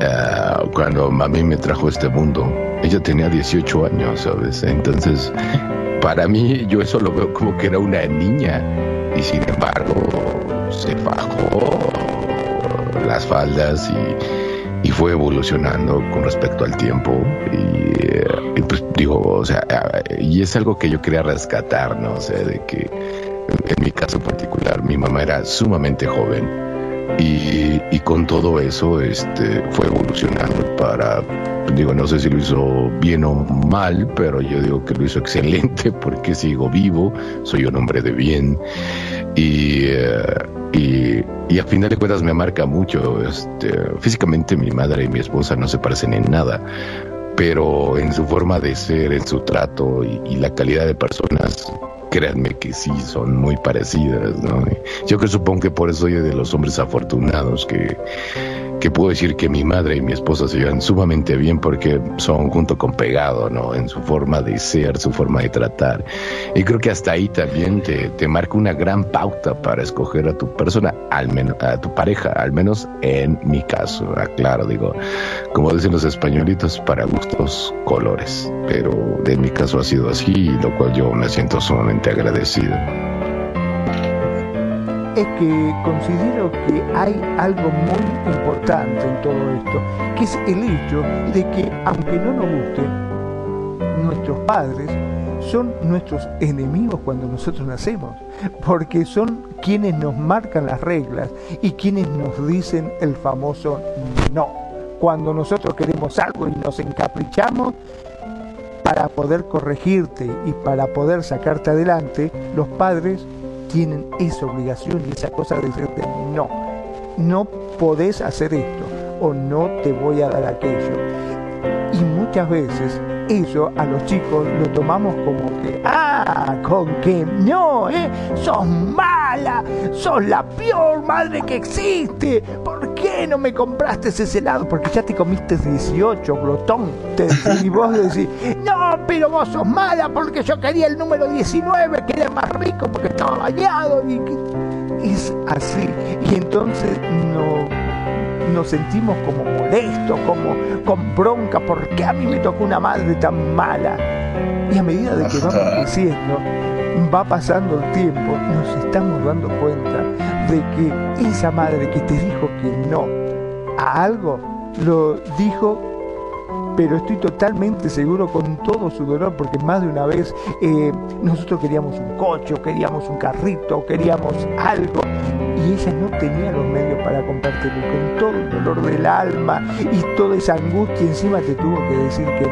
uh, cuando mami me trajo a este mundo, ella tenía 18 años, ¿sabes? Entonces, para mí, yo eso lo veo como que era una niña y sin embargo se bajó las faldas y, y fue evolucionando con respecto al tiempo y, y, pues digo, o sea, y es algo que yo quería rescatar, ¿no? O sea, de que en mi caso particular, mi mamá era sumamente joven y, y, con todo eso este, fue evolucionando para, digo, no sé si lo hizo bien o mal, pero yo digo que lo hizo excelente <laughs> porque sigo vivo, soy un hombre de bien y, eh, y, y a final de cuentas me marca mucho. Este, físicamente mi madre y mi esposa no se parecen en nada, pero en su forma de ser, en su trato y la calidad de personas créanme que sí, son muy parecidas, ¿no? Yo que supongo que por eso soy de los hombres afortunados que, que puedo decir que mi madre y mi esposa se llevan sumamente bien porque son junto con pegado, ¿no? En su forma de ser, su forma de tratar. Y creo que hasta ahí también te, te marca una gran pauta para escoger a tu persona, al menos, a tu pareja, al menos en mi caso, aclaro, digo, como dicen los españolitos, para gustos colores. Pero en mi caso ha sido así, lo cual yo me siento sumamente agradecido es que considero que hay algo muy importante en todo esto, que es el hecho de que aunque no nos guste, nuestros padres son nuestros enemigos cuando nosotros nacemos, porque son quienes nos marcan las reglas y quienes nos dicen el famoso no. Cuando nosotros queremos algo y nos encaprichamos, para poder corregirte y para poder sacarte adelante, los padres tienen esa obligación y esa cosa de decirte no, no podés hacer esto o no te voy a dar aquello. Y muchas veces eso a los chicos lo tomamos como que, ah, con que no, ¿eh? Sos mala, sos la peor madre que existe. ¿Por qué no me compraste ese helado? Porque ya te comiste 18, glotón. y vos decís, no, pero vos sos mala porque yo quería el número 19, que era más rico porque estaba bañado. Y es así. Y entonces no nos sentimos como molestos, como con bronca, porque a mí me tocó una madre tan mala. Y a medida de que vamos <laughs> creciendo, va pasando el tiempo, nos estamos dando cuenta de que esa madre que te dijo que no a algo, lo dijo pero estoy totalmente seguro con todo su dolor, porque más de una vez eh, nosotros queríamos un coche, o queríamos un carrito, o queríamos algo, y ella no tenía los medios para comprártelo, con todo el dolor del alma y toda esa angustia encima te tuvo que decir que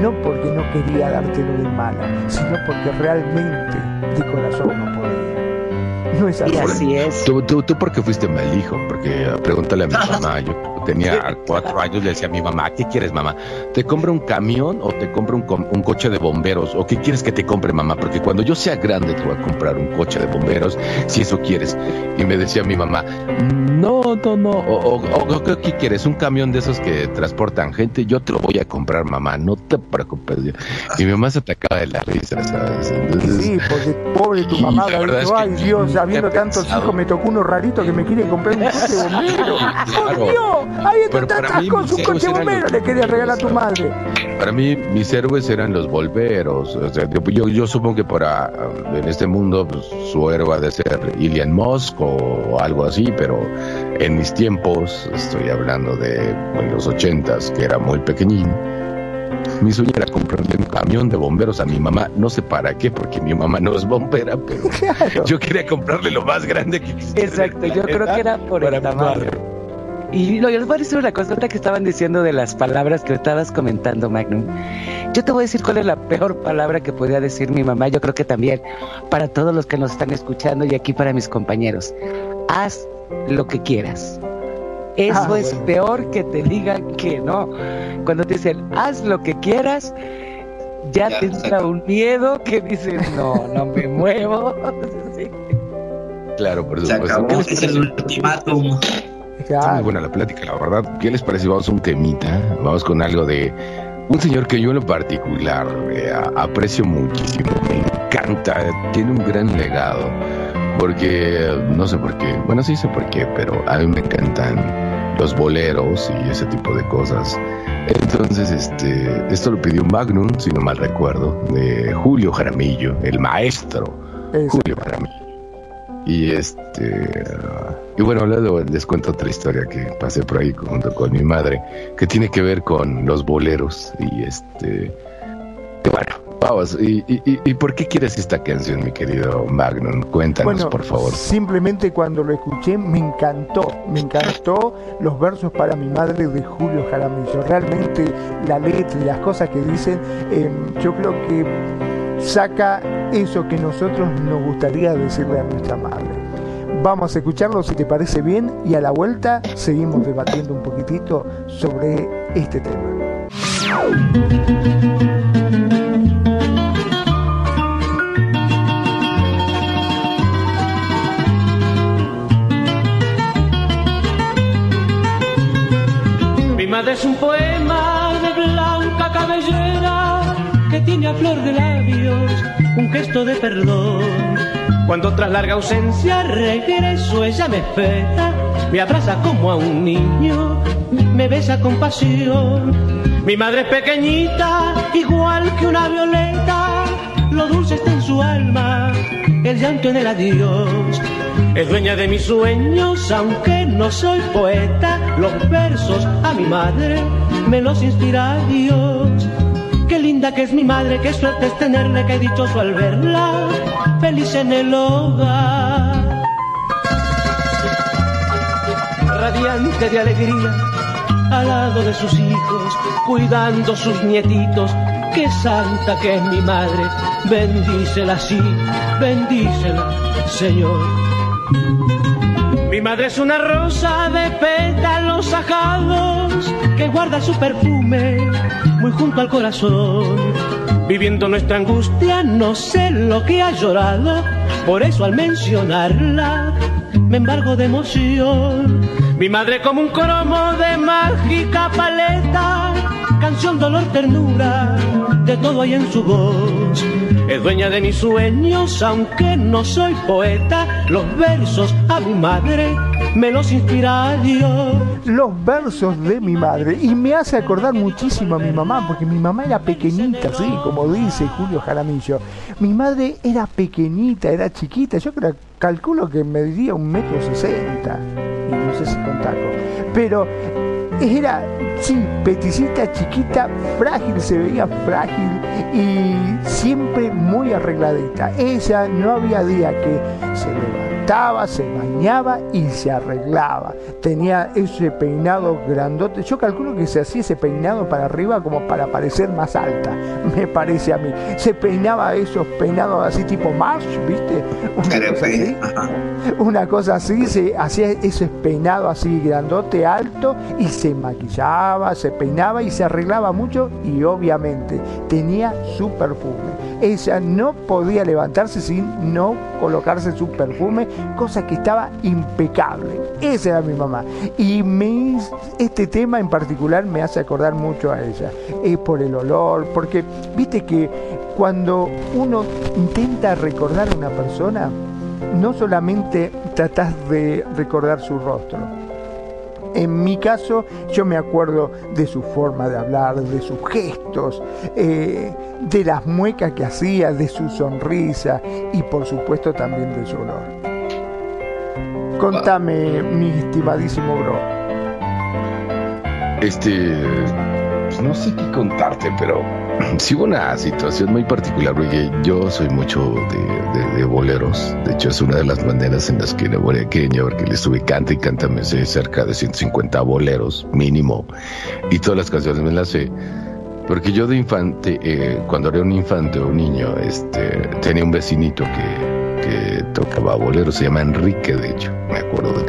no, no porque no quería dártelo de mala, sino porque realmente de corazón no podía. No es así. Y así es. Tú, tú, tú porque fuiste mal hijo, porque pregúntale a mi <laughs> mamá, yo tenía <laughs> cuatro años, le decía a mi mamá, ¿qué quieres mamá? ¿Te compro un camión o te compro un, com- un coche de bomberos? ¿O qué quieres que te compre mamá? Porque cuando yo sea grande te voy a comprar un coche de bomberos, si eso quieres. Y me decía mi mamá, no, no, no, o, o- o- ¿qué- ¿qué quieres? ¿Un camión de esos que transportan gente? Yo te lo voy a comprar mamá, no te preocupes. Y mi mamá se atacaba de la risa, ¿sabes? Entonces, Sí, porque pobre tu <laughs> mamá, la verdad ay Dios, habiendo tantos hijos, me tocó uno rarito que me quiere comprar un coche de <laughs> bombero. Claro. ¡Por Dios! Habiendo Pero para tantas mí, cosas, un mis coche de héroes eran bombero los le quería regalar a tu madre. Para mí, mis héroes eran los volveros. O sea, yo, yo supongo que para um, en este mundo pues, su héroe ha de ser Ilian Musk o algo así, pero en mis tiempos, estoy hablando de en los ochentas, que era muy pequeñín, mi sueño era comprarle un camión de bomberos a mi mamá. No sé para qué, porque mi mamá no es bombera, pero <laughs> Claro. yo quería comprarle lo más grande que quisiera. Exacto, yo creo que era por el tamaño. madre. Y lo, yo les voy a decir una cosa, ahorita que estaban diciendo de las palabras que estabas comentando, Magnum. Yo te voy a decir cuál es la peor palabra que podía decir mi mamá. Yo creo que también para todos los que nos están escuchando y aquí para mis compañeros. Haz lo que quieras. Eso Ah, es bueno. peor que te digan que no. Cuando te dicen, haz lo que quieras, ya, Ya, te entra un miedo que dices, no, no me muevo. Sí. <laughs> Claro, por Se supuesto. acabó, ¿Qué les es el parece? Ultimátum. Está Claro. muy buena la plática, la verdad. ¿Qué les parece? Vamos a un temita. Vamos con algo de un señor que yo en lo particular eh, aprecio muchísimo. Me encanta. Tiene un gran legado. Porque, no sé por qué. Bueno, sí sé por qué, pero a mí me encantan los boleros y ese tipo de cosas. Entonces, este, esto lo pidió Magnum, si no mal recuerdo, de Julio Jaramillo, el maestro. Julio Jaramillo. Y este y bueno, luego les cuento otra historia que pasé por ahí junto con mi madre, que tiene que ver con los boleros. Y este y bueno, vamos, y, y, y- por qué quieres esta canción, mi querido Magnum? Cuéntanos, Bueno, por favor. simplemente cuando lo escuché me encantó, me encantó los versos para mi madre de Julio Jaramillo. Realmente la letra y las cosas que dicen, eh, yo creo que saca eso que nosotros nos gustaría decirle a nuestra madre. Vamos a escucharlo si te parece bien y a la vuelta seguimos debatiendo un poquitito sobre este tema. Mi madre es un poema flor de labios un gesto de perdón. Cuando tras larga ausencia regreso, ella me espera, me abraza como a un niño, me besa con pasión. Mi madre es pequeñita, igual que una violeta, lo dulce está en su alma, el llanto en el adiós. Es dueña de mis sueños, aunque no soy poeta. Los versos a mi madre me los inspira Dios. Que es mi madre, qué suerte es tenerle, qué dichoso al verla, feliz en el hogar. Radiante de alegría, al lado de sus hijos, cuidando sus nietitos. Qué santa que es mi madre, bendícela así, bendícela, Señor. Mi madre es una rosa de pétalos sacados que guarda su perfume muy junto al corazón. Viviendo nuestra angustia, no sé lo que ha llorado, por eso al mencionarla me embargo de emoción. Mi madre como un cromo de mágica paleta, canción, dolor, ternura, de todo hay en su voz. Es dueña de mis sueños, aunque no soy poeta. Los versos a mi madre me los inspira Dios. los versos de mi madre y me hace acordar muchísimo a mi mamá porque mi mamá era pequeñita, sí, como dice Julio Jaramillo. Mi madre era pequeñita, era chiquita, yo calculo que mediría un metro sesenta y no sé si con taco. Pero era, sí, peticita, chiquita, frágil, se veía frágil y siempre muy arregladita. Ella no había día que se levantaba, se bañaba y se arreglaba. Tenía ese peinado grandote. Yo calculo que se hacía ese peinado para arriba como para parecer más alta, <laughs> me parece a mí. Se peinaba esos peinados así tipo Marsh, ¿viste? Una cosa así, una cosa así se hacía ese peinado así grandote, alto y se maquillaba, se peinaba y se arreglaba mucho y obviamente tenía su perfume. Ella no podía levantarse sin no colocarse su perfume, cosa que estaba impecable. Esa era mi mamá. Y me, este tema en particular me hace acordar mucho a ella. Es por el olor, porque viste que cuando uno intenta recordar a una persona, no solamente tratas de recordar su rostro, en mi caso, yo me acuerdo de su forma de hablar, de sus gestos, eh, de las muecas que hacía, de su sonrisa y por supuesto también de su olor. Contame, mi estimadísimo bro. Este, pues no sé qué contarte, pero <clears throat> sí hubo una situación muy particular, porque yo soy mucho de, boleros. De hecho, es una de las maneras en las que la queña, porque le estuve canta y canta, me sé cerca de 150 boleros mínimo. Y todas las canciones me las sé. Porque yo de infante, eh, cuando era un infante o un niño, este, tenía un vecinito que, tocaba boleros, se llama Enrique, de hecho, me acuerdo de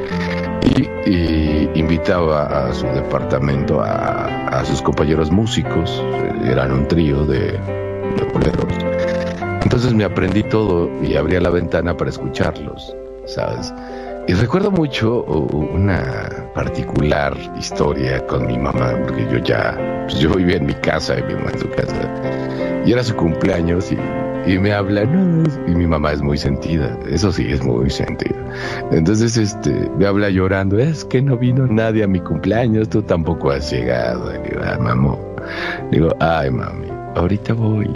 y, invitaba a su departamento a, sus compañeros músicos, eran un trío de, de. Entonces me aprendí todo y abría la ventana para escucharlos, ¿sabes? Y recuerdo mucho una particular historia con mi mamá, porque yo ya, pues yo vivía en mi casa y mi mamá en su casa. Y era su cumpleaños y y me habla, y mi mamá es muy sentida, eso sí, es muy sentida. Entonces, este, me habla llorando, es que no vino nadie a mi cumpleaños, tú tampoco has llegado. Y digo, ah, mamá. Digo, ay, mami, ahorita voy.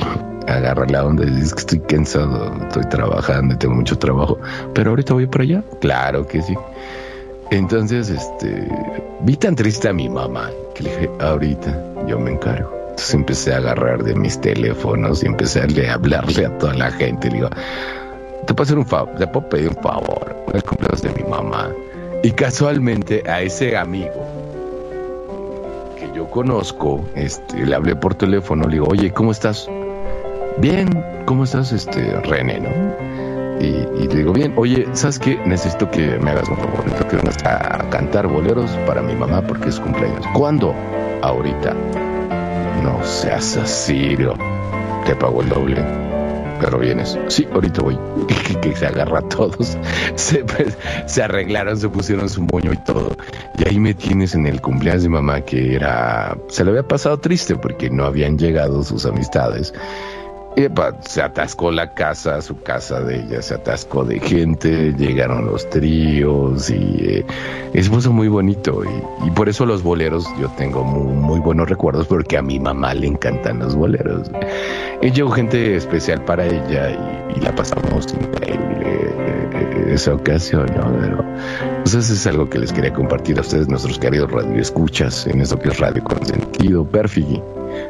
Agarra la onda y dice que estoy cansado, estoy trabajando, tengo mucho trabajo, pero ahorita voy para allá. Claro que sí. Entonces, este, vi tan triste a mi mamá que le dije, ahorita yo me encargo. Entonces empecé a agarrar de mis teléfonos y empecé a hablarle a toda la gente. Le digo, te puedo hacer un favor, te puedo pedir un favor, el cumpleaños de mi mamá. Y casualmente a ese amigo que yo conozco, este, le hablé por teléfono, le digo, oye, ¿cómo estás? Bien, ¿cómo estás, este, René, no? Y, le digo, bien, oye, ¿sabes qué? Necesito que me hagas un favor, necesito que vengas a cantar boleros para mi mamá porque es cumpleaños. ¿Cuándo? Ahorita. No seas así, te pago el doble. Pero vienes. Sí, ahorita voy. <laughs> que se agarra a todos. <laughs> Se, se arreglaron, se pusieron su moño y todo. Y ahí me tienes en el cumpleaños de mamá que era... Se le había pasado triste porque no habían llegado sus amistades. Y se atascó la casa, su casa de ella se atascó de gente, llegaron los tríos y eh, es muy bonito y, por eso los boleros yo tengo muy, buenos recuerdos porque a mi mamá le encantan los boleros. Y llegó gente especial para ella y, la pasamos increíble eh, esa ocasión, ¿no? Pero, pues eso es algo que les quería compartir a ustedes, nuestros queridos radioescuchas, en eso que es Radio con sentido, Perfigi.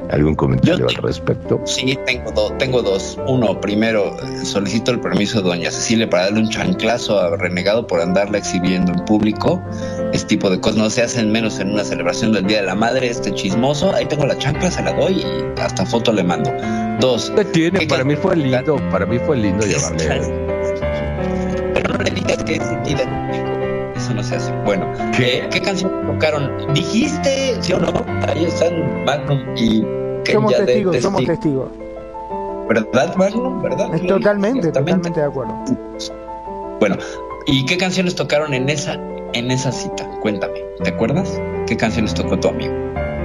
¿Algún comentario al respecto? Sí, tengo, tengo dos. Uno, primero, solicito el permiso de doña Cecilia para darle un chanclazo a Renegado por andarla exhibiendo en público. Este tipo de cosas no se hacen menos en una celebración del Día de la Madre, este chismoso. Ahí tengo la chancla, se la doy y hasta foto le mando. Dos. tiene? Para mí fue lindo, para mí fue lindo <laughs> llevarle. Pero no le digas que es eso no se hace. Bueno, ¿qué, ¿qué canción tocaron? ¿Dijiste, sí o no? Ahí están Magnum y Somos testigos, somos testigos. ¿Verdad, Magnum? ¿Verdad? Totalmente, totalmente de acuerdo. Bueno, ¿y qué canciones tocaron en esa, en esa cita? Cuéntame, ¿te acuerdas? ¿Qué canciones tocó tu amigo?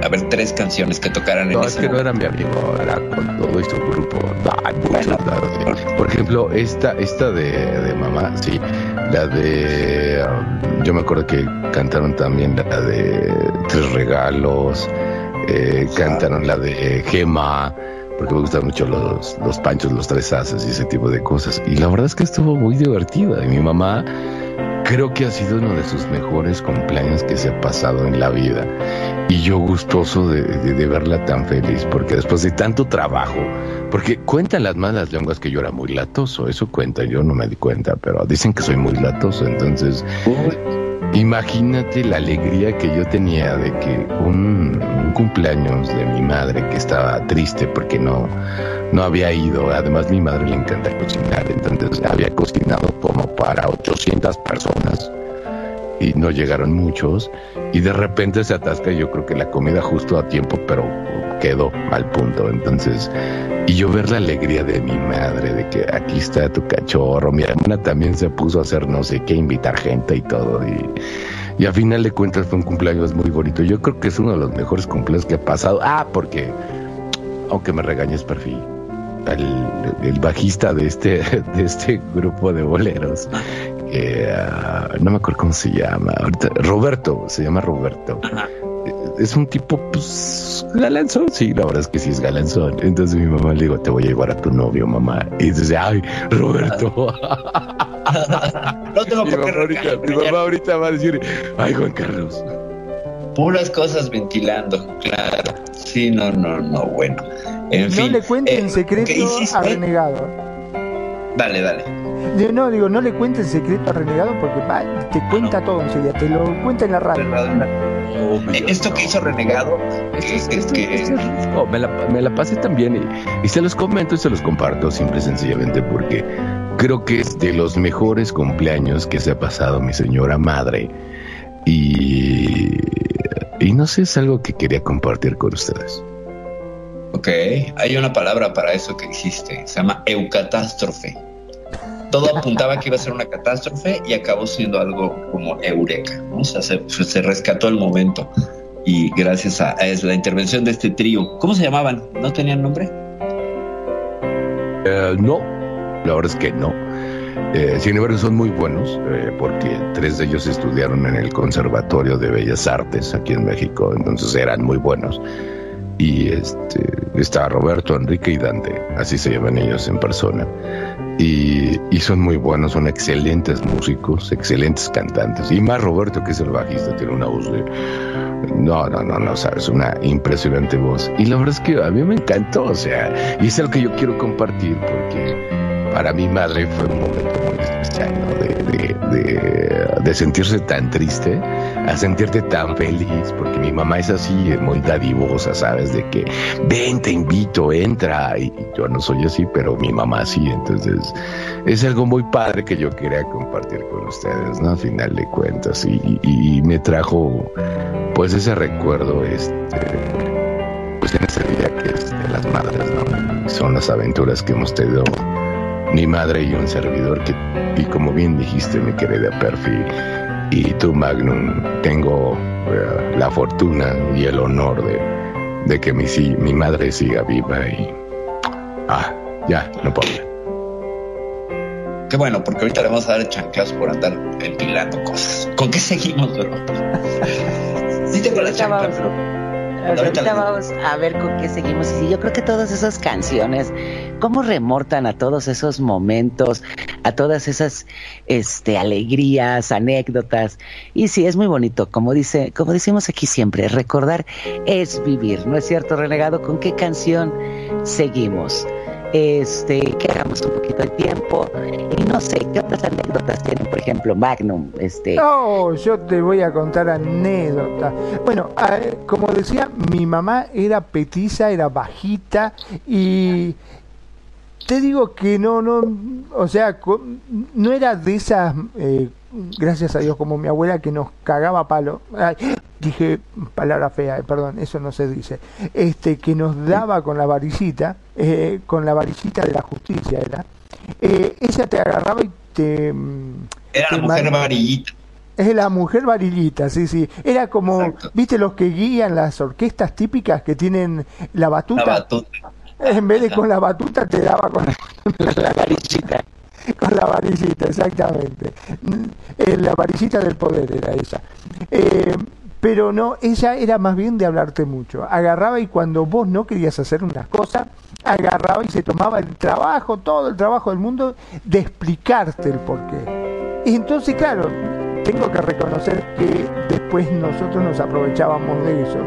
A ver, tres canciones que tocaran no, en es que no era mi amigo, era con todo este grupo. por ejemplo, esta, esta de, de mamá, sí, la de. Um, yo me acuerdo que cantaron también la de Tres Regalos, eh, cantaron la de Gema, porque me gustan mucho los, los panchos, los tres haces y ese tipo de cosas. Y la verdad es que estuvo muy divertida. Y mi mamá creo que ha sido uno de sus mejores cumpleaños que se ha pasado en la vida. Y yo gustoso de, verla tan feliz, porque después de tanto trabajo, porque cuentan las malas lenguas que yo era muy latoso, eso cuenta, yo no me di cuenta, pero dicen que soy muy latoso, entonces... Imagínate la alegría que yo tenía de que un, cumpleaños de mi madre que estaba triste porque no, no había ido. Además, mi madre le encanta cocinar, entonces había cocinado como para 800 personas y no llegaron muchos. Y de repente se atasca, yo creo que la comida justo a tiempo, pero quedó al punto. Entonces, y yo ver la alegría de mi madre, de que aquí está tu cachorro, mi hermana también se puso a hacer no sé qué, invitar gente y todo. Y, y a final de cuentas fue un cumpleaños muy bonito. Yo creo que es uno de los mejores cumpleaños que ha pasado. Ah, porque, aunque me regañes, perfil. El, bajista de este, <laughs> de este grupo de boleros, ah, no me acuerdo cómo se llama, Roberto, se llama Roberto es un tipo, pues, galanzón. Sí, la verdad es que sí es galanzón. Entonces mi mamá le digo, te voy a llevar a tu novio, mamá. Y dice, ay, Roberto. no tengo mi mamá, ahorita, mi mamá ahorita va a decir, ay, Juan Carlos. Puras cosas ventilando, claro. Sí, no, no, no, bueno. En no le cuenten eh, secreto a Renegado. Dale, dale. No, digo, no le cuentes secreto a Renegado porque te cuenta todo enseguida, te lo cuenta en la radio. Eh, esto que hizo Renegado, esto es, que... me, la, me la pasé también y, y se los comento y se los comparto simple y sencillamente porque creo que es de los mejores cumpleaños que se ha pasado mi señora madre. Y, y no sé, es algo que quería compartir con ustedes. Ok, hay una palabra para eso que existe, se llama eucatástrofe todo apuntaba que iba a ser una catástrofe y acabó siendo algo como eureka. O sea, se, rescató el momento y gracias a, la intervención de este trío. ¿Cómo se llamaban? ¿No tenían nombre? Eh, no, la verdad es que no. Eh, sin embargo, son muy buenos eh, porque tres de ellos estudiaron en el Conservatorio de Bellas Artes aquí en México, entonces eran muy buenos. Y este, está Roberto, Enrique y Dante, así se llaman ellos en persona y, son muy buenos, son excelentes músicos, excelentes cantantes. Y más Roberto, que es el bajista, tiene una voz de... No, no, no, no, sabes, una impresionante voz. Y la verdad es que a mí me encantó, o sea, y es algo que yo quiero compartir porque para mi madre fue un momento muy especial, ¿no? de, de, de sentirse tan triste a sentirte tan feliz, porque mi mamá es así, muy dadivosa, ¿sabes? De que ven, te invito, entra, y yo no soy así, pero mi mamá sí, entonces es algo muy padre que yo quería compartir con ustedes, ¿no? A final de cuentas, y, y, me trajo pues ese recuerdo, este, pues en ese día que es de las madres, ¿no? Son las aventuras que hemos tenido mi madre y un servidor que, y como bien dijiste, mi querida Perfi, y tú, Magnum, tengo eh, la fortuna y el honor de, de que mi, mi madre siga viva y... Ah, ya, no puedo. Qué bueno, porque ahorita le vamos a dar chanclas por andar ventilando cosas. ¿Con qué seguimos, bro? <laughs> sí tengo la. Ahorita vamos a ver con qué seguimos. Y yo creo que todas esas canciones, cómo remortan a todos esos momentos, a todas esas este, alegrías, anécdotas. Y sí, es muy bonito, como dice, como decimos aquí siempre, recordar es vivir, ¿no es cierto, renegado? ¿Con qué canción seguimos? este, que hagamos un poquito de tiempo y no sé, ¿qué otras anécdotas tienen, por ejemplo, Magnum? Este... No, yo te voy a contar anécdotas. Bueno, como decía, mi mamá era petiza, era bajita y te digo que no, no, o sea, no era de esas, eh, gracias a Dios, como mi abuela que nos cagaba palo. dije palabra fea, eh, perdón, eso no se dice. Este, que nos daba con la varillita, eh, con la varillita de la justicia, era. ella te agarraba y te. Mm, era la mujer varillita. Es la mujer varillita, sí, sí. Era como, ¿viste los que guían las orquestas típicas que tienen la batuta? La batuta en vez de con la batuta te daba con la varillita. Con la varillita, exactamente. Eh, la varillita del poder era esa. Eh, pero no, ella era más bien de hablarte mucho. Agarraba y cuando vos no querías hacer una cosa, agarraba y se tomaba el trabajo, todo el trabajo del mundo, de explicarte el porqué. Y entonces, claro, tengo que reconocer que después nosotros nos aprovechábamos de eso.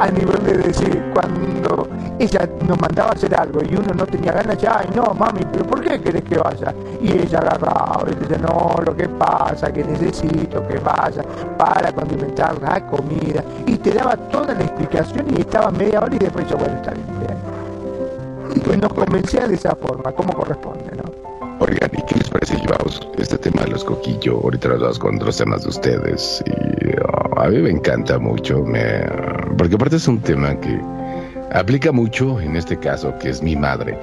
A nivel de decir, cuando ella nos mandaba a hacer algo y uno no tenía ganas, ya, ay no, mami, pero ¿por qué querés que vaya? Y ella agarraba y decía, no, lo que pasa, que necesito que vaya para condimentar la comida. Y te daba toda la explicación y estaba media hora y después yo, bueno, está bien, bien. Pues nos convencía de esa forma, como corresponde. Oigan, ¿y qué les parece este tema de los coquillos? Ahorita los con otros temas de ustedes. Y oh, a mí me encanta mucho, porque aparte es un tema que aplica mucho en este caso, que es mi madre.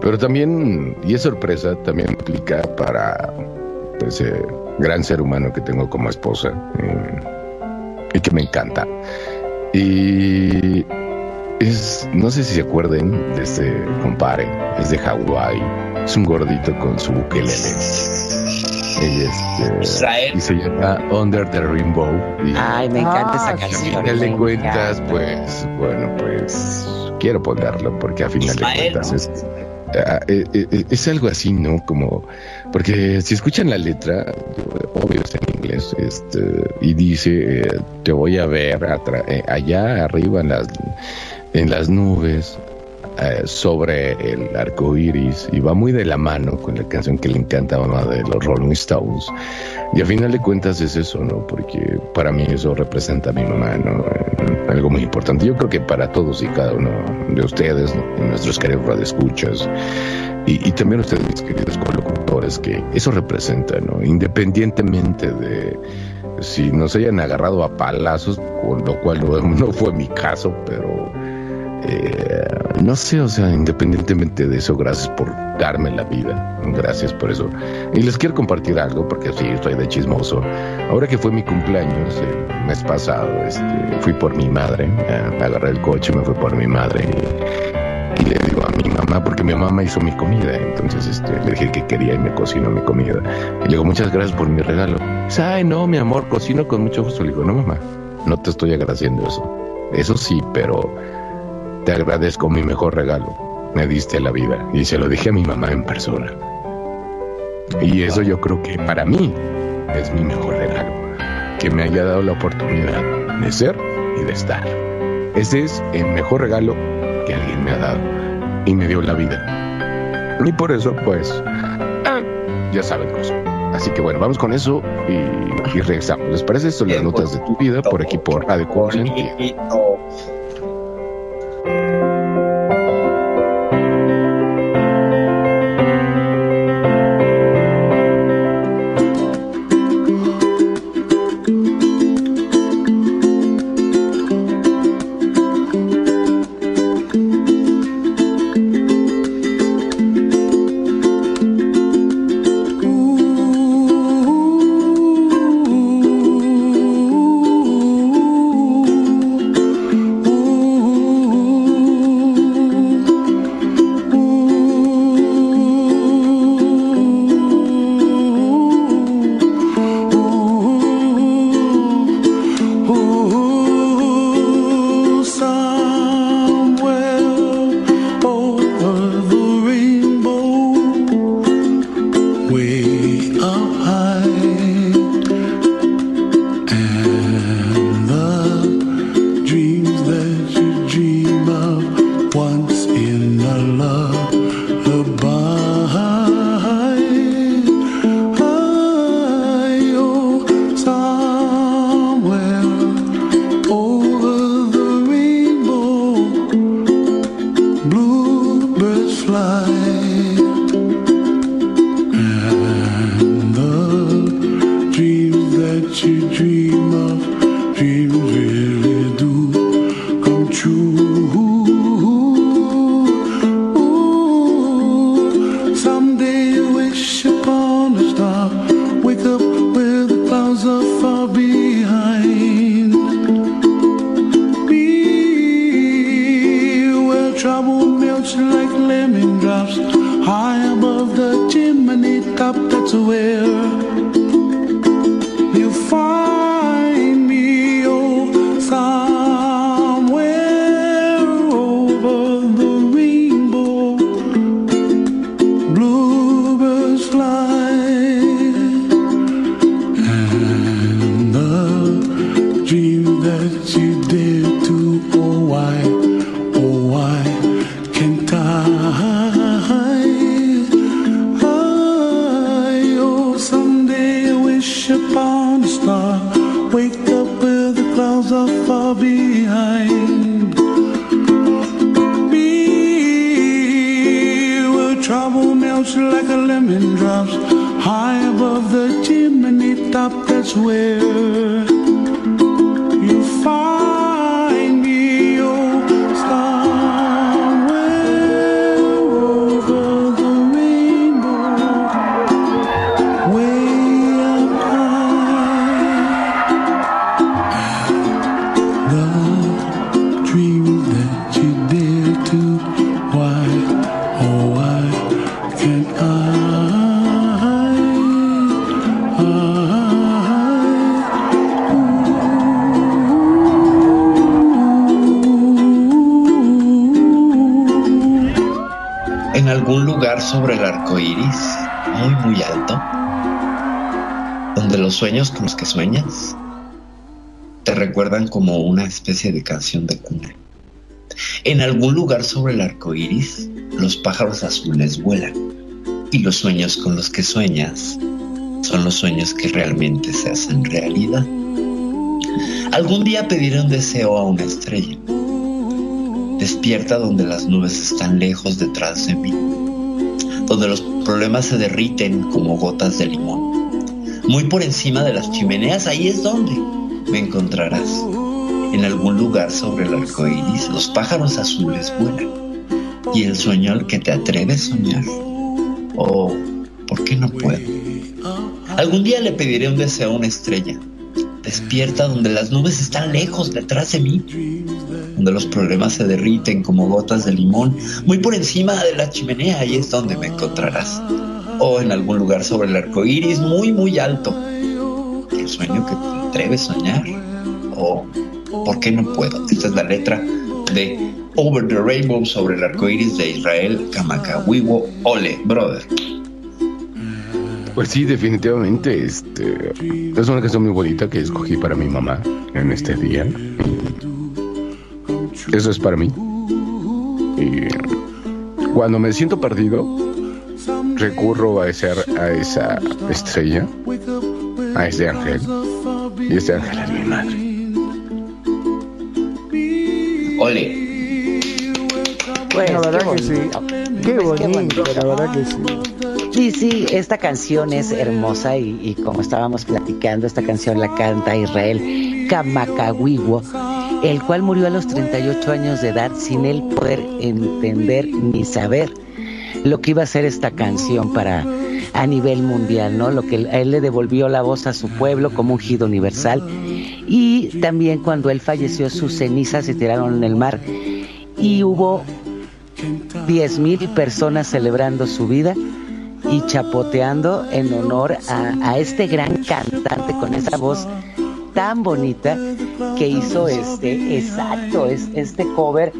Pero también, y es sorpresa, también aplica para ese gran ser humano que tengo como esposa eh, y que me encanta. Y es, no sé si se acuerden de este compare, es de Hawái, es un gordito con su ukelele. Y, este, y se llama Under the Rainbow. Y Ay, me encanta esa Ah, a canción. final de cuentas, encanta. pues, bueno, pues quiero ponerlo porque a final Ismael, de cuentas es, ah, eh, eh, es algo así, ¿no? Como, porque si escuchan la letra, obvio está en inglés, este, y dice, eh, te voy a ver eh, allá arriba en las, en las nubes, eh, sobre el arco iris, y va muy de la mano con la canción que le encanta mamá de los Rolling Stones. Y a final de cuentas es eso, ¿no? Porque para mí eso representa a mi mamá, ¿no? Eh, algo muy importante. Yo creo que para todos y cada uno de ustedes, nuestros queridos radioescuchas, y, y también ustedes, mis queridos colocutores, que eso representa, ¿no? Independientemente de si nos hayan agarrado a palazos, con lo cual no <laughs> fue mi caso, pero eh, no sé, o sea, independientemente de eso, gracias por darme la vida, gracias por eso. Y les quiero compartir algo, porque sí, estoy de chismoso. Ahora que fue mi cumpleaños, el mes pasado, este, fui por mi madre, eh, agarré el coche, me fui por mi madre y, le digo a mi mamá, porque mi mamá hizo mi comida, entonces este, le dije que quería y me cocinó mi comida. Y le digo, muchas gracias por mi regalo. Dice, ay, no, mi amor, cocino con mucho gusto. Le digo, no, mamá, no te estoy agradeciendo eso. Eso sí, pero te agradezco mi mejor regalo. Me diste la vida. Y se lo dije a mi mamá en persona. Y eso yo creo que para mí es mi mejor regalo. Que me haya dado la oportunidad de ser y de estar. Ese es el mejor regalo que alguien me ha dado. Y me dio la vida. Y por eso, pues, ah, ya saben cosas. Así que bueno, vamos con eso y, y regresamos. ¿Les parece esto? Las notas de tu vida por aquí por Radio Consentido. Sueños con los que sueñas te recuerdan como una especie de canción de cuna. En algún lugar sobre el arco iris, los pájaros azules vuelan y los sueños con los que sueñas son los sueños que realmente se hacen realidad. Algún día pediré un deseo a una estrella. Despierta donde las nubes están lejos detrás de mí, donde los problemas se derriten como gotas de limón. Muy por encima de las chimeneas, ahí es donde me encontrarás. En algún lugar sobre el arco iris, los pájaros azules vuelan. Y el sueño al que te atreves a soñar. Oh, ¿por qué no puedo? Algún día le pediré un deseo a una estrella. Despierta donde las nubes están lejos detrás de mí, donde los problemas se derriten como gotas de limón, muy por encima de la chimenea, ahí es donde me encontrarás. O en algún lugar sobre el arco iris, muy, muy alto. El sueño que te atreves a soñar. O ¿por qué no puedo? Esta es la letra de Over the Rainbow sobre el arco iris de Israel Kamakawiwo Ole, brother. Pues sí, definitivamente. Este, es una canción muy bonita que escogí para mi mamá en este día. Eso es para mí. Y cuando me siento perdido, recurro a, ese, a esa estrella, a ese ángel. Y ese ángel es mi madre. Ole. Pues, la verdad que sí. Qué Pues, bonito. la verdad que sí. Sí, sí, esta canción es hermosa y, y como estábamos platicando, esta canción la canta Israel Kamakawiwo, el cual murió a los 38 años de edad sin él poder entender ni saber lo que iba a ser esta canción para a nivel mundial, ¿no? Lo que él le devolvió la voz a su pueblo como un gido universal y también cuando él falleció sus cenizas se tiraron en el mar y hubo 10 mil personas celebrando su vida y chapoteando en honor a, a este gran cantante con esa voz tan bonita que hizo este exacto es este cover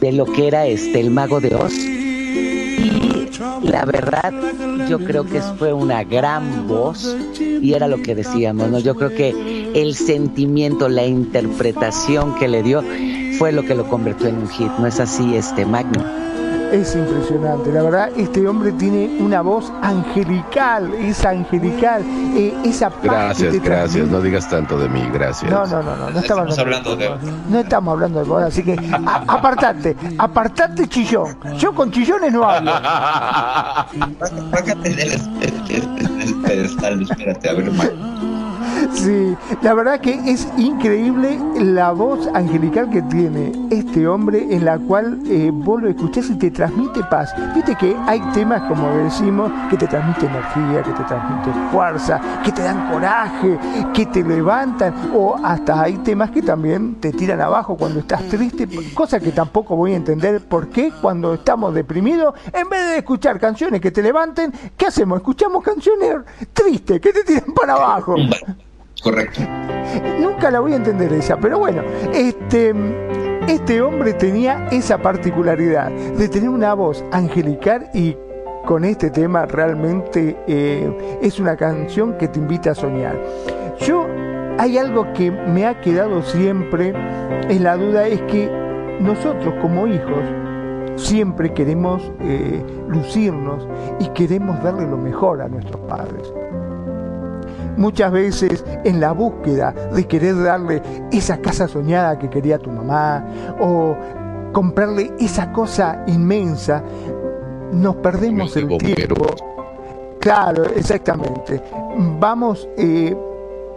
de lo que era este el mago de Oz la verdad yo creo que fue una gran voz y era lo que decíamos no yo creo que el sentimiento la interpretación que le dio fue lo que lo convirtió en un hit no es así este Magno Es impresionante, la verdad, este hombre tiene una voz angelical, es angelical, eh, esa paz que Gracias, te gracias. transmite. No digas tanto de mí, gracias. No, no, no, no, no estamos hablando de No estamos hablando de vos, así que a- apartate, apartate chillón. Yo con chillones no hablo. <laughs> Bájate del, del- del- del pedestal, espérate, a ver, ma- <laughs> Sí, la verdad que es increíble la voz angelical que tiene este hombre en la cual eh, vos lo escuchás y te transmite paz. Viste que hay temas, como decimos, que te transmiten energía, que te transmiten fuerza, que te dan coraje, que te levantan, o hasta hay temas que también te tiran abajo cuando estás triste, cosa que tampoco voy a entender por qué cuando estamos deprimidos, en vez de escuchar canciones que te levanten, ¿qué hacemos? Escuchamos canciones tristes que te tiran para abajo. Correcto. Nunca la voy a entender esa, pero bueno, este, este hombre tenía esa particularidad de tener una voz angelical y con este tema realmente eh, es una canción que te invita a soñar. Yo, hay algo que me ha quedado siempre en la duda, es que nosotros como hijos siempre queremos eh, lucirnos y queremos darle lo mejor a nuestros padres muchas veces en la búsqueda de querer darle esa casa soñada que quería tu mamá o comprarle esa cosa inmensa, nos perdemos El tiempo Claro, exactamente. Vamos eh,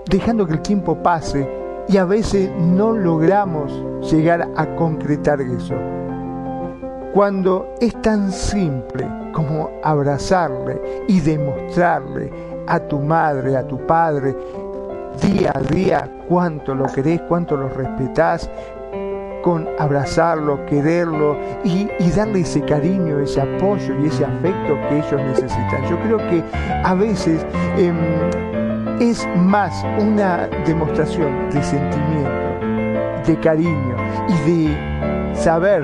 dejando que el tiempo pase y a veces no logramos llegar a concretar eso. Cuando es tan simple como abrazarle y demostrarle a tu madre, a tu padre, día a día cuánto lo querés, cuánto lo respetás, con abrazarlo, quererlo y, darle ese cariño, ese apoyo y ese afecto que ellos necesitan. Yo creo que a veces em, es más una demostración de sentimiento, de cariño y de saber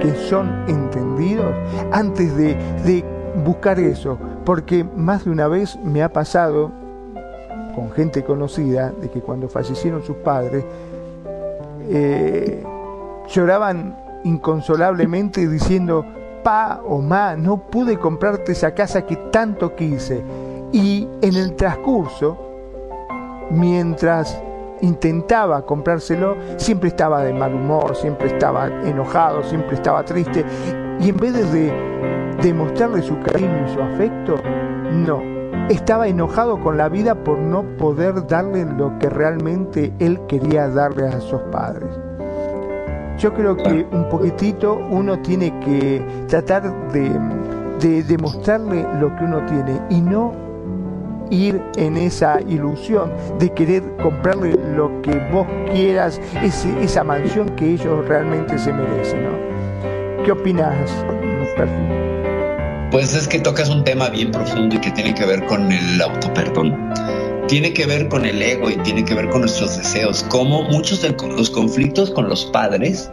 que son entendidos antes de, de buscar eso, porque más de una vez me ha pasado con gente conocida de que cuando fallecieron sus padres, eh, lloraban inconsolablemente diciendo, pa o ma, no pude comprarte esa casa que tanto quise. Y en el transcurso, mientras intentaba comprárselo, siempre estaba de mal humor, siempre estaba enojado, siempre estaba triste. Y en vez de demostrarle su cariño y su afecto, no. Estaba enojado con la vida por no poder darle lo que realmente él quería darle a sus padres. Yo creo que un poquitito uno tiene que tratar de, demostrarle lo que uno tiene y no ir en esa ilusión de querer comprarle lo que vos quieras, esa mansión que ellos realmente se merecen. ¿no? ¿Qué opinas, Pues es que tocas un tema bien profundo y que tiene que ver con el autoperdón tiene que ver con el ego y tiene que ver con nuestros deseos. Como muchos de los conflictos con los padres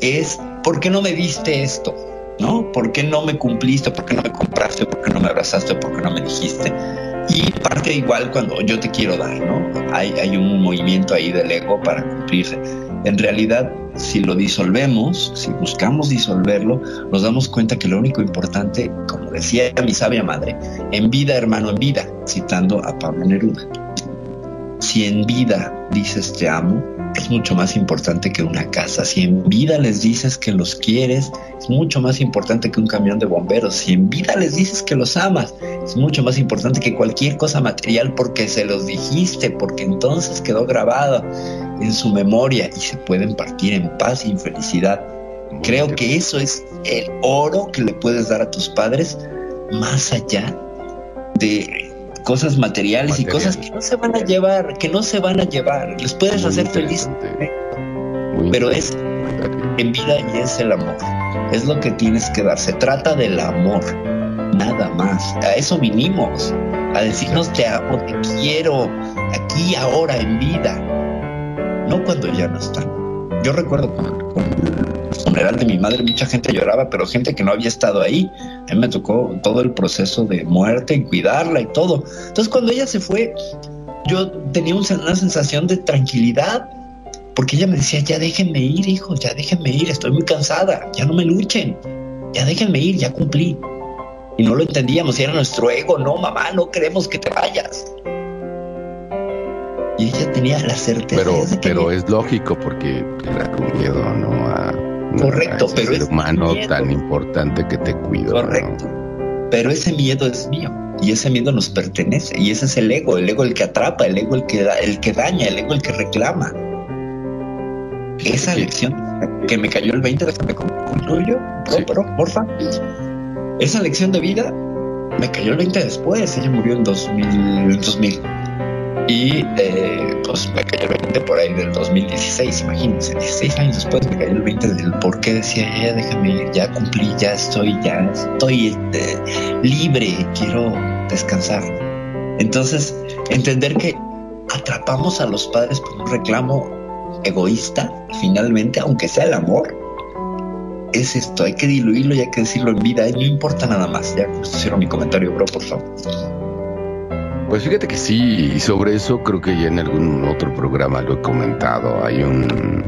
es, ¿por qué no me diste esto? ¿No? ¿Por qué no me cumpliste? ¿Por qué no me compraste? ¿Por qué no me abrazaste? ¿Por qué no me dijiste? Y parte igual cuando yo te quiero dar, ¿no? Hay, hay un movimiento ahí del ego para cumplirse. En realidad, si lo disolvemos, si buscamos disolverlo, nos damos cuenta que lo único importante, como decía mi sabia madre, en vida, hermano, en vida, citando a Pablo Neruda. Si en vida dices te amo, es mucho más importante que una casa. Si en vida les dices que los quieres, es mucho más importante que un camión de bomberos. Si en vida les dices que los amas, es mucho más importante que cualquier cosa material porque se los dijiste, porque entonces quedó grabado en su memoria y se pueden partir en paz y en felicidad. Creo que eso es el oro que le puedes dar a tus padres más allá de cosas materiales y cosas que no se van a llevar, que no se van a llevar. Les puedes hacer feliz. Pero es en vida y es el amor. Es lo que tienes que dar. Se trata del amor. Nada más. A eso vinimos. A decirnos te amo, te quiero. Aquí, ahora, en vida. No cuando ya no están. Yo recuerdo con, el funeral de mi madre, mucha gente lloraba, pero gente que no había estado ahí. A mí me tocó todo el proceso de muerte y cuidarla y todo. Entonces, cuando ella se fue, yo tenía una sensación de tranquilidad, porque ella me decía, ya déjenme ir, hijo, ya déjenme ir, estoy muy cansada, ya no me luchen, ya déjenme ir, ya cumplí. Y no lo entendíamos, era nuestro ego, no, mamá, no queremos que te vayas. Y ella tenía la certeza. Pero, pero es lógico porque era con miedo, ¿no? A, Correcto, pero es humano tan importante que te cuido. Correcto. Pero ese miedo es mío y ese miedo nos pertenece y ese es el ego, el ego el que atrapa, el ego el que da, el que daña, el ego el que reclama. Esa lección que me cayó el 20, déjame concluyo, sí. porfa. Esa lección de vida me cayó el 20 después, ella murió en 2000, 2000. Y eh, pues me cayó el 20 por ahí del 2016, imagínense, 16 años después me cayó el 20 del por qué decía, ya déjame ir, ya cumplí, ya estoy, ya estoy eh, libre, quiero descansar. Entonces, entender que atrapamos a los padres por un reclamo egoísta, finalmente, aunque sea el amor, es esto, hay que diluirlo y hay que decirlo en vida, no importa nada más. Ya cierro mi comentario, bro, por favor. Pues fíjate que sí, y sobre eso creo que ya en algún otro programa lo he comentado. Hay un.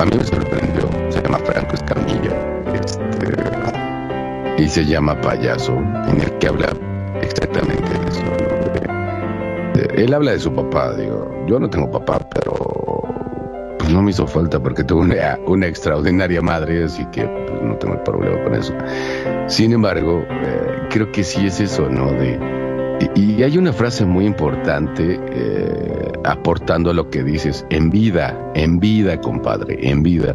A mí me sorprendió, se llama Franco Escamilla, este, y se llama Payaso, en el que habla exactamente de eso. él habla de su papá, digo, yo no tengo papá, pero pues no me hizo falta porque tuve una, una extraordinaria madre, así que pues, no tengo problema con eso. Sin embargo, eh, creo que sí es eso, ¿no? De, y, hay una frase muy importante eh, aportando a lo que dices, en vida, en vida, compadre, en vida.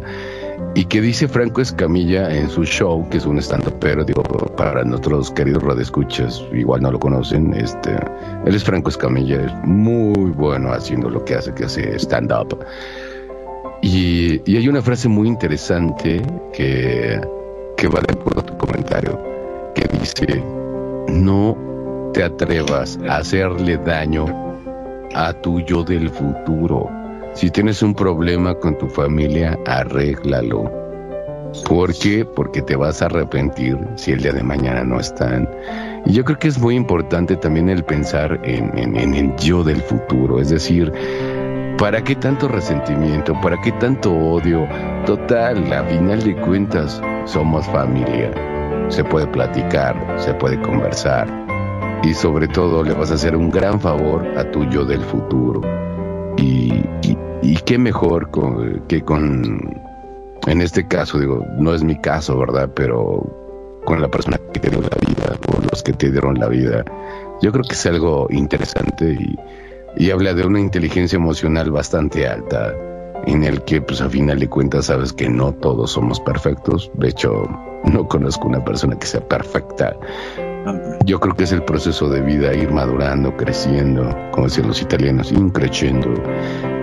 Y que dice Franco Escamilla en su show, que es un stand pero digo, para nuestros queridos radioescuchas, igual no lo conocen, este, él es Franco Escamilla, es muy bueno haciendo lo que hace, que hace stand-up. Y, hay una frase muy interesante que, que va tu comentario, que dice, no te atrevas a hacerle daño a tu yo del futuro. Si tienes un problema con tu familia, arréglalo. ¿Por qué? Porque te vas a arrepentir si el día de mañana no están. Y yo creo que es muy importante también el pensar en, en- en el yo del futuro. Es decir, ¿para qué tanto resentimiento? ¿Para qué tanto odio? Total, a final de cuentas, somos familia. Se puede platicar, se puede conversar. Y sobre todo le vas a hacer un gran favor a tu yo del futuro. Y, y, qué mejor con- que con, en este caso, digo, no es mi caso, ¿verdad? Pero con la persona que te dio la vida, o los que te dieron la vida, yo creo que es algo interesante y, y habla de una inteligencia emocional bastante alta, en el que, pues a final de cuentas, sabes que no todos somos perfectos. De hecho, no conozco una persona que sea perfecta. Yo creo que es el proceso de vida, ir madurando, creciendo, como decían los italianos, increciendo.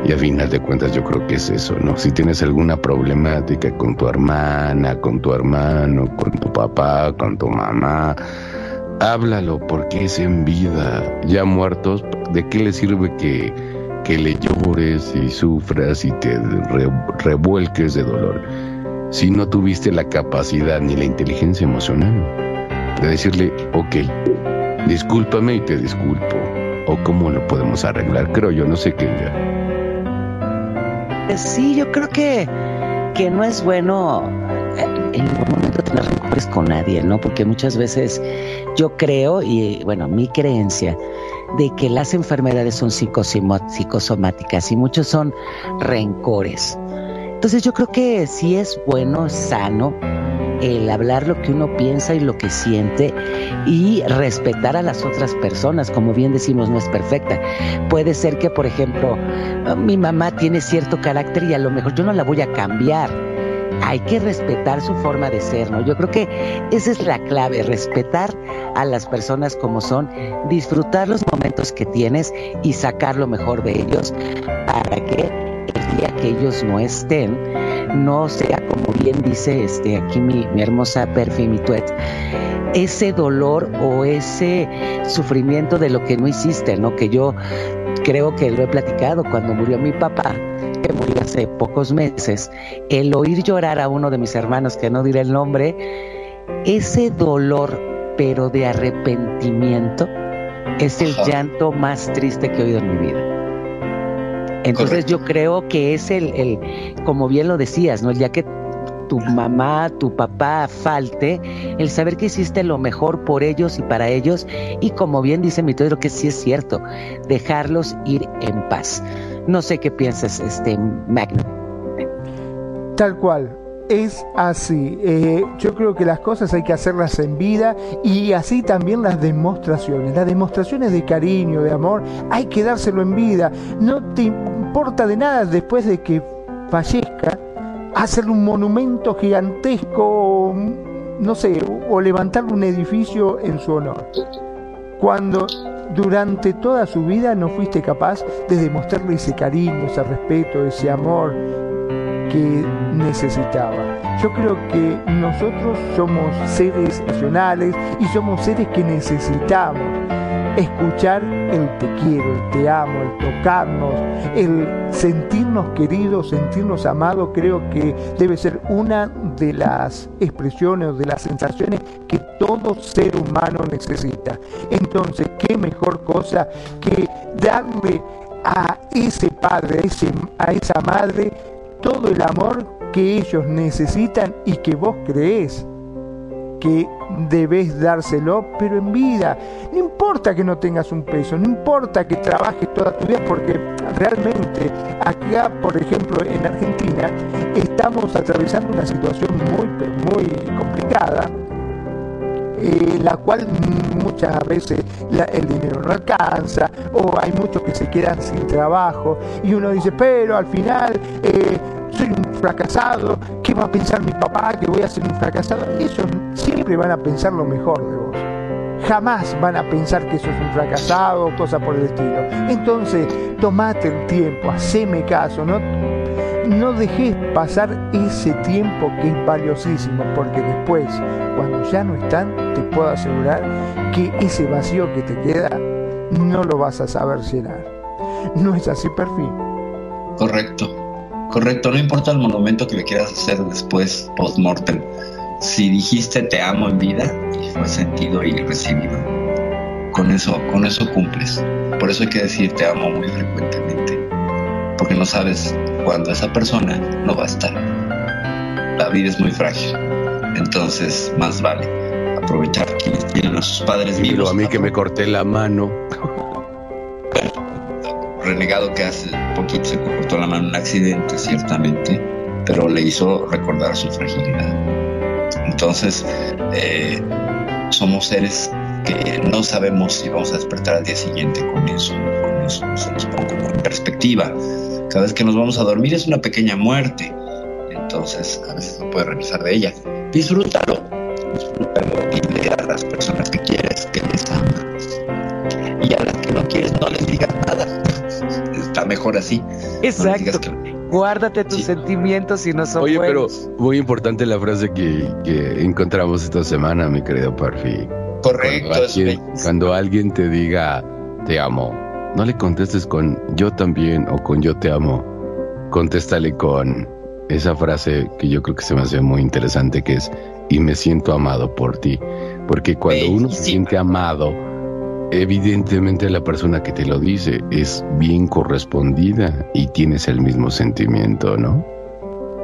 Y a final de cuentas yo creo que es eso, ¿no? Si tienes alguna problemática con tu hermana, con tu hermano, con tu papá, con tu mamá, háblalo porque es en vida. Ya muertos, ¿de qué le sirve que, que le llores y sufras y te re- revuelques de dolor? Si no tuviste la capacidad ni la inteligencia emocional de decirle, ok, discúlpame y te disculpo. O cómo lo podemos arreglar, creo yo, no sé qué. Eh, Sí, yo creo que, que no es bueno eh, en ningún momento tener rencores con nadie, ¿no? Porque muchas veces yo creo, y bueno, mi creencia, de que las enfermedades son psicosomáticas y muchos son rencores. Entonces yo creo que sí es bueno, sano, el hablar lo que uno piensa y lo que siente y respetar a las otras personas, como bien decimos, no es perfecta. Puede ser que, por ejemplo, mi mamá tiene cierto carácter y a lo mejor yo no la voy a cambiar. Hay que respetar su forma de ser, ¿no? Yo creo que esa es la clave, respetar a las personas como son, disfrutar los momentos que tienes y sacar lo mejor de ellos para que el día que ellos no estén, no sea como bien dice este aquí mi, mi hermosa Perfi, mi tuet, ese dolor o ese sufrimiento de lo que no hiciste, ¿no? Que yo creo que lo he platicado cuando murió mi papá, que murió hace pocos meses, el oír llorar a uno de mis hermanos, que no diré el nombre, ese dolor, pero de arrepentimiento, es el llanto más triste que he oído en mi vida. Entonces Correcto. yo creo que es el, el, como bien lo decías, ¿no? El día que tu mamá, tu papá falte, el saber que hiciste lo mejor por ellos y para ellos, y como bien dice mi Pedro, que sí es cierto, dejarlos ir en paz. No sé qué piensas, este Magno. Tal cual. Es así. Eh, yo creo que las cosas hay que hacerlas en vida y así también las demostraciones. Las demostraciones de cariño, de amor, hay que dárselo en vida. No te importa de nada después de que fallezca hacerle un monumento gigantesco, no sé, o levantar un edificio en su honor. Cuando durante toda su vida no fuiste capaz de demostrarle ese cariño, ese respeto, ese amor que necesitaba. Yo creo que nosotros somos seres racionales y somos seres que necesitamos escuchar el te quiero, el te amo, el tocarnos, el sentirnos queridos, sentirnos amados, creo que debe ser una de las expresiones o de las sensaciones que todo ser humano necesita. Entonces, qué mejor cosa que darle a ese padre, a esa madre, todo el amor que ellos necesitan y que vos creés que debes dárselo, pero en vida. No importa que no tengas un peso, no importa que trabajes toda tu vida, porque realmente acá, por ejemplo, en Argentina, estamos atravesando una situación muy, muy complicada eh, la cual muchas veces el dinero no alcanza o hay muchos que se quedan sin trabajo y uno dice, pero al final eh, soy un fracasado, ¿qué va a pensar mi papá que voy a ser un fracasado? Ellos siempre van a pensar lo mejor de vos. Jamás van a pensar que sos un fracasado o cosas por el estilo. Entonces, tomate el tiempo, haceme caso, no, no dejes pasar ese tiempo que es valiosísimo, porque después, cuando ya no están, te puedo asegurar que ese vacío que te queda no lo vas a saber llenar. ¿No es así, perfil? Correcto, correcto. No importa el monumento que le quieras hacer después, post-mortem. Si dijiste te amo en vida y fue sentido y recibido, con eso, con eso cumples. Por eso hay que decir te amo muy frecuentemente, porque no sabes cuándo esa persona no va a estar. La vida es muy frágil, entonces más vale aprovechar quienes tienen a sus padres Pero vivos. a mí que me corté la mano. renegado que hace poquito se cortó la mano en un accidente, ciertamente, pero le hizo recordar su fragilidad. Entonces, eh, somos seres que no sabemos si vamos a despertar al día siguiente con eso, con eso se los pongo en perspectiva. Cada vez que nos vamos a dormir es una pequeña muerte, entonces a veces no puedes regresar de ella. Disfrútalo, disfrútalo y dile a las personas que quieres que les amas. Y a las que no quieres no les digas nada. Está mejor así. No Exacto. que- Guárdate tus Sí. sentimientos si no son Oye, pero muy importante la frase que, que encontramos esta semana, mi querido Parfi. Correcto, alguien, cuando alguien te diga te amo, no le contestes con yo también o con yo te amo. Contéstale con esa frase que yo creo que se me hace muy interesante, que es y me siento amado por ti. Porque cuando uno se siente amado, evidentemente la persona que te lo dice es bien correspondida y tienes el mismo sentimiento, ¿no?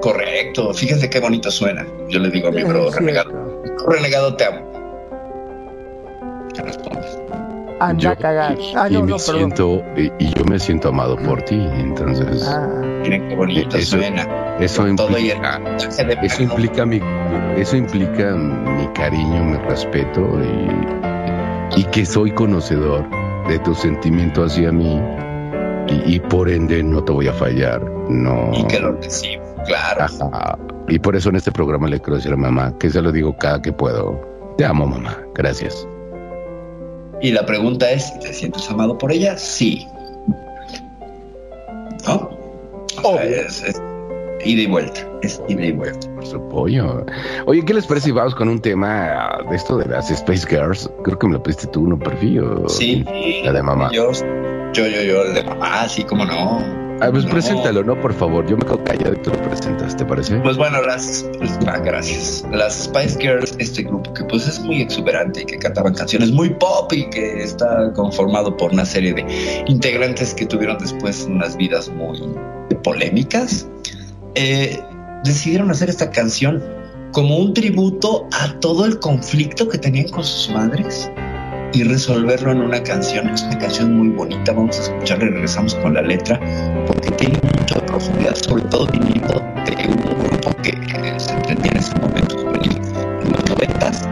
Correcto, fíjense qué bonito suena. Yo le digo a mi bro renegado, renegado te amo. ¿Qué respondes? Anda Yo- a cagar. y- Ah, y no, me no, siento y, y yo me siento amado por ti entonces Ah, Miren qué bonito Eso- suena. eso Con todo y el implica eso implica mi eso implica mi cariño mi respeto y, y que soy conocedor de tu sentimiento hacia mí y, y por ende no te voy a fallar no Y que lo recibo, claro. Ajá. y por eso en este programa le quiero decir a mamá que se lo digo cada que puedo te amo mamá gracias Y la pregunta es, ¿te sientes amado por ella? Sí. ¿No? O sea, es, es ida y vuelta. Es ida y vuelta. Por su pollo. Oye, ¿qué les parece si vamos con un tema de esto de las Space Girls? Creo que me lo pediste tú, ¿no, perfil? Sí. La de mamá. Yo, yo, yo, yo, el de mamá, sí, cómo no. Ah, pues No. preséntalo, ¿no? Por favor. Yo me quedo callado y tú lo presentas, ¿te parece? Pues bueno, las, ah, gracias. Las Spice Girls, este grupo que pues es muy exuberante y que cantaban canciones muy pop y que está conformado por una serie de integrantes que tuvieron después unas vidas muy polémicas, eh, decidieron hacer esta canción como un tributo a todo el conflicto que tenían con sus madres y resolverlo en una canción. Es una canción muy bonita, vamos a escucharla y regresamos con la letra porque tiene mucha profundidad, sobre todo viniendo de un grupo que se entendía en ese momento juvenil en los noventas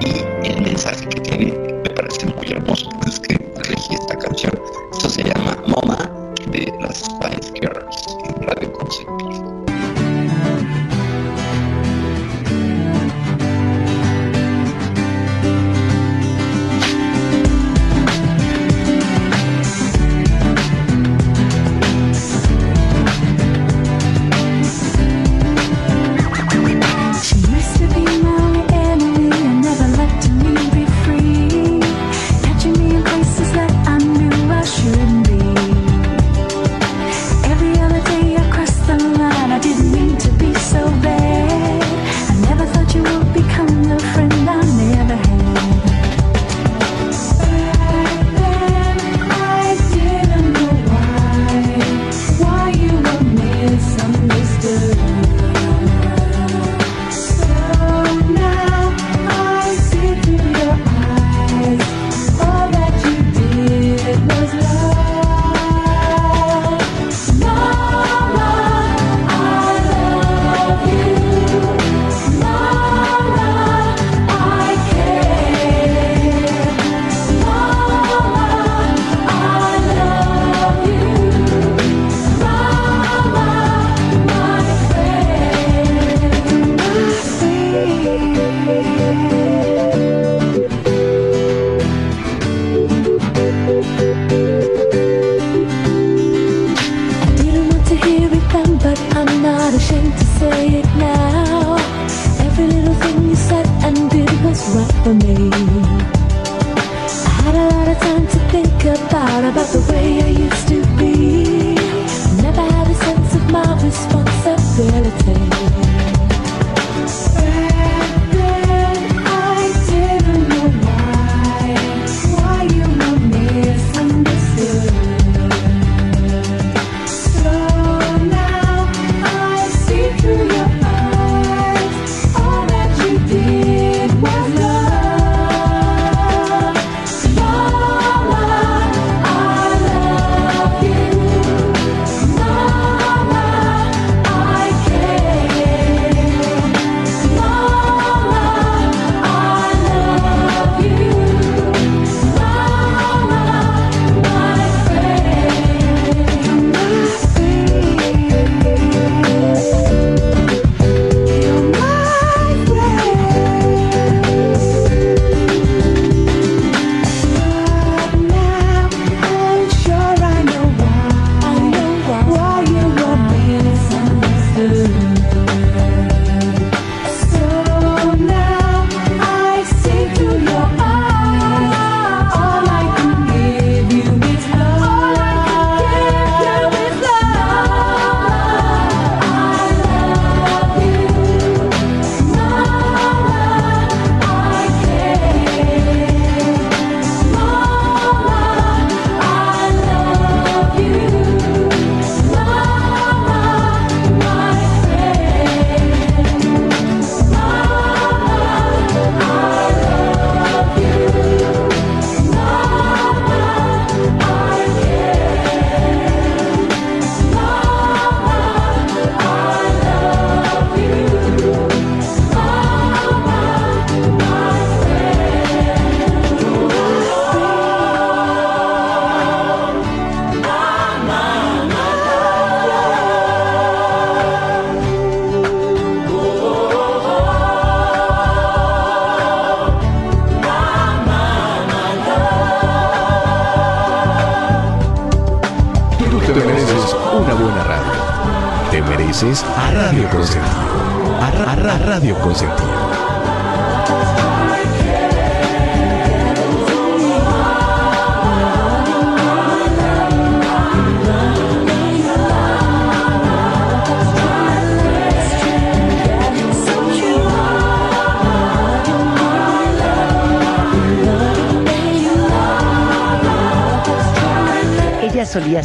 y el mensaje que tiene me parece muy hermoso, es que elegí esta canción. Esto se llama Mama de las Spice Girls en Radio Consentido.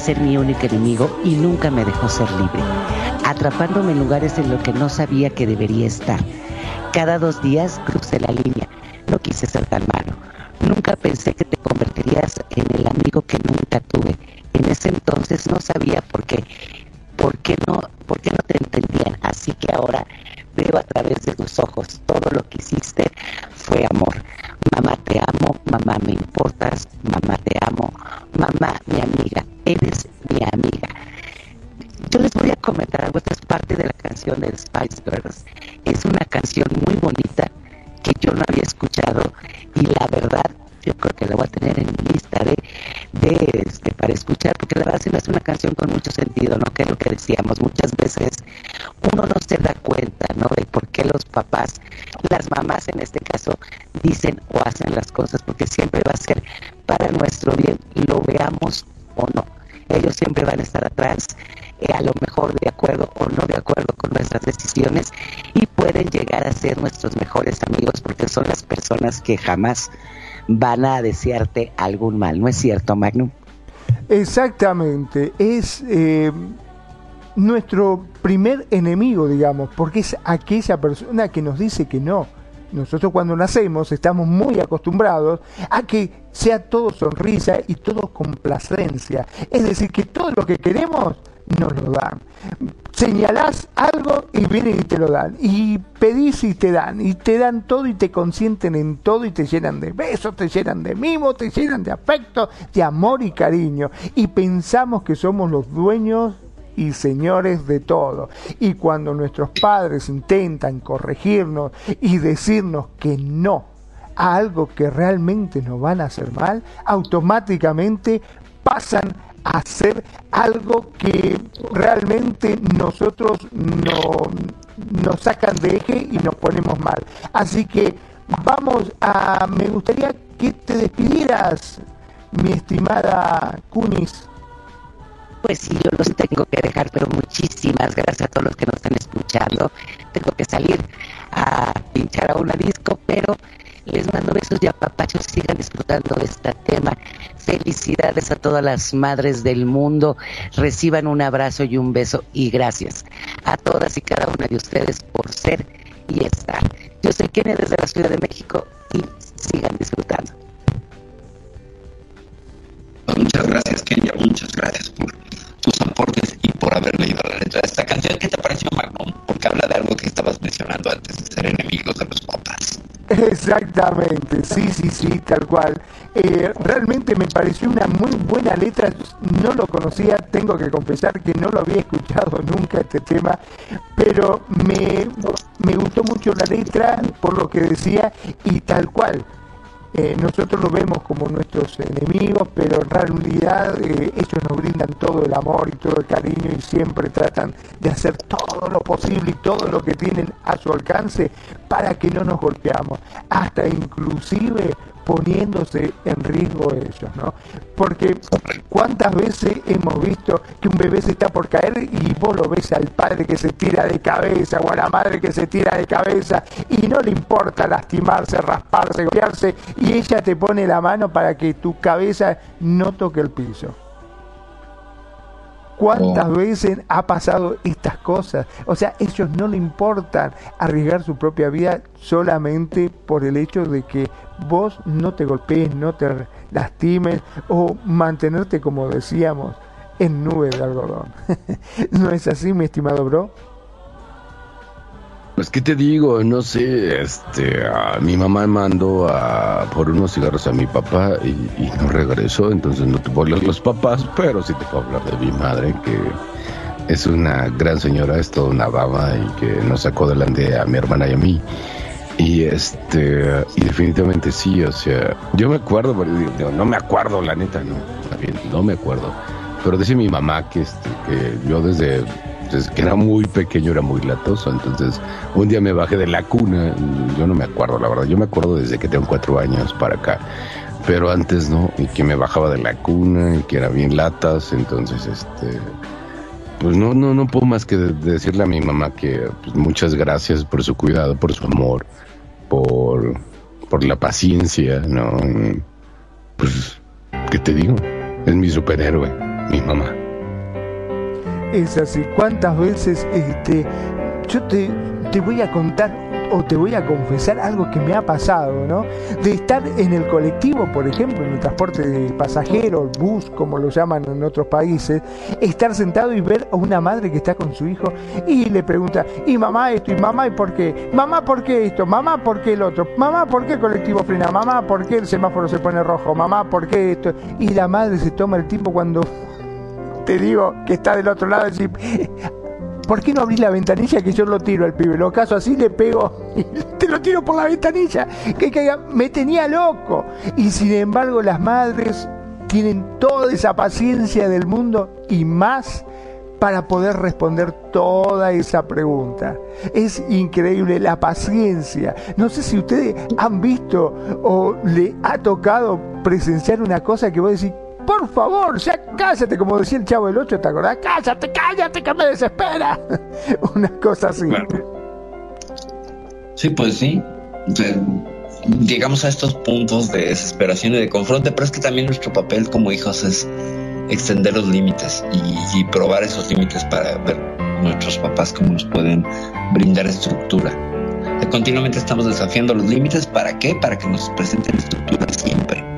Ser mi único enemigo y nunca me dejó ser libre, atrapándome en lugares en los que no sabía que debería estar. Cada dos días crucé la línea. No quise ser tan malo. Nunca pensé que te convertirías en el amigo que nunca tuve. En ese entonces no sabía por qué, por qué no, por qué no te entendían. Así que ahora veo a través de tus ojos todo lo que hiciste fue amor. Mamá te amo, mamá me importas, mamá te amo, mamá mi amiga, eres mi amiga. Yo les voy a comentar algo, esta es parte de la canción de Spice Girls. Es una canción muy bonita que yo no había escuchado y la verdad yo creo que la voy a tener en mi lista de, de este, para escuchar porque la verdad se me hace una canción con mucho sentido, ¿no? Que es lo que decíamos, muchas veces uno no se da cuenta, ¿no? De por qué los papás, las mamás en este caso, dicen o hacen las cosas porque siempre va a ser para nuestro bien, lo veamos o no. Ellos siempre van a estar atrás, eh, a lo mejor de acuerdo o no de acuerdo con nuestras y pueden llegar a ser nuestros mejores amigos porque son las personas que jamás van a desearte algún mal. ¿No es cierto, Magnum? Exactamente, es eh, nuestro primer enemigo, digamos, porque es aquella persona que nos dice que no. Nosotros cuando nacemos estamos muy acostumbrados a que sea todo sonrisa y todo complacencia. Es decir, que todo lo que queremos nos lo dan. Señalás algo y vienen y te lo dan. Y pedís y te dan. Y te dan todo y te consienten en todo y te llenan de besos, te llenan de mimo, te llenan de afecto, de amor y cariño. Y pensamos que somos los dueños y señores de todo. Y cuando nuestros padres intentan corregirnos y decirnos que no a algo que realmente nos van a hacer mal, automáticamente pasan hacer algo que realmente nosotros no, nos sacan de eje y nos ponemos mal. Así que vamos a, me gustaría que te despidieras, mi estimada Kunis. Pues sí, yo los tengo que dejar, pero muchísimas gracias a todos los que nos están escuchando. Tengo que salir a pinchar a una disco, pero les mando besos y apapachos. Sigan disfrutando de este tema. Felicidades a todas las madres del mundo. Reciban un abrazo y un beso y gracias a todas y cada una de ustedes por ser y estar. Yo soy Kenia desde la Ciudad de México y sigan disfrutando. Muchas gracias, Kenia. Muchas gracias por tus aportes y por haber leído la letra de esta canción. ¿Qué te pareció, Magnum? Porque habla de algo que estabas mencionando antes de ser enemigos de los papás. Exactamente, sí, sí, sí, tal cual. Eh, realmente me pareció una muy buena letra, no lo conocía, tengo que confesar que no lo había escuchado <laughs> nunca este tema, pero me, me gustó mucho la letra por lo que decía y tal cual. Eh, nosotros lo vemos como nuestros enemigos, pero en realidad eh, ellos nos brindan todo el amor y todo el cariño y siempre tratan de hacer todo lo posible y todo lo que tienen a su alcance para que no nos golpeamos, hasta inclusive poniéndose en riesgo ellos, ¿no? Porque cuántas veces hemos visto que un bebé se está por caer y vos lo ves al padre que se tira de cabeza o a la madre que se tira de cabeza y no le importa lastimarse, rasparse, golpearse y ella te pone la mano para que tu cabeza no toque el piso. ¿Cuántas Oh. veces ha pasado estas cosas? O sea, ellos no le importan arriesgar su propia vida solamente por el hecho de que vos no te golpees, no te lastimes o mantenerte, como decíamos, en nube de algodón. <laughs> ¿No es así, mi estimado bro? Pues qué te digo, no sé, este, a mi mamá mandó a por unos cigarros a mi papá y, no regresó, entonces no te puedo hablar de los papás, pero sí te puedo hablar de mi madre, que es una gran señora, es toda una dama y que nos sacó adelante a mi hermana y a mí. Y este, y definitivamente sí, o sea, yo me acuerdo, no me acuerdo, la neta, no, está bien, no me acuerdo. Pero decía mi mamá que, este, que yo desde, desde que era muy pequeño era muy latoso, entonces un día me bajé de la cuna, yo no me acuerdo, la verdad, yo me acuerdo desde que tengo cuatro años para acá, pero antes no, y que me bajaba de la cuna y que era bien latas, entonces este, pues no, no, no puedo más que de- decirle a mi mamá que pues, muchas gracias por su cuidado, por su amor, por, por la paciencia, ¿no? Pues, ¿qué te digo? Es mi superhéroe, mi mamá. Es así. ¿Cuántas veces este, yo te, te voy a contar o te voy a confesar algo que me ha pasado, ¿no? De estar en el colectivo, por ejemplo, en el transporte de pasajeros, bus, como lo llaman en otros países, estar sentado y ver a una madre que está con su hijo y le pregunta, ¿y mamá esto? ¿Y mamá y por qué? ¿Mamá por qué esto? ¿Mamá por qué el otro? ¿Mamá por qué el colectivo frena? ¿Mamá por qué el semáforo se pone rojo? ¿Mamá por qué esto? Y la madre se toma el tiempo cuando te digo que está del otro lado y decir, ¿por qué no abrís la ventanilla que yo lo tiro al pibe? Lo caso así le pego y te lo tiro por la ventanilla. Que me tenía loco. Y sin embargo las madres tienen toda esa paciencia del mundo y más para poder responder toda esa pregunta. Es increíble la paciencia. No sé si ustedes han visto o le ha tocado presenciar una cosa que vos decís, por favor, ya cállate, como decía el chavo del 8, ¿te acordás? Cállate, cállate, que me desespera. <laughs> una cosa así. Sí, pues sí. Llegamos a estos puntos de desesperación y de confronte, pero es que también nuestro papel como hijos es extender los límites y, y probar esos límites para ver nuestros papás cómo nos pueden brindar estructura. Continuamente estamos desafiando los límites, ¿para qué? Para que nos presenten estructura siempre.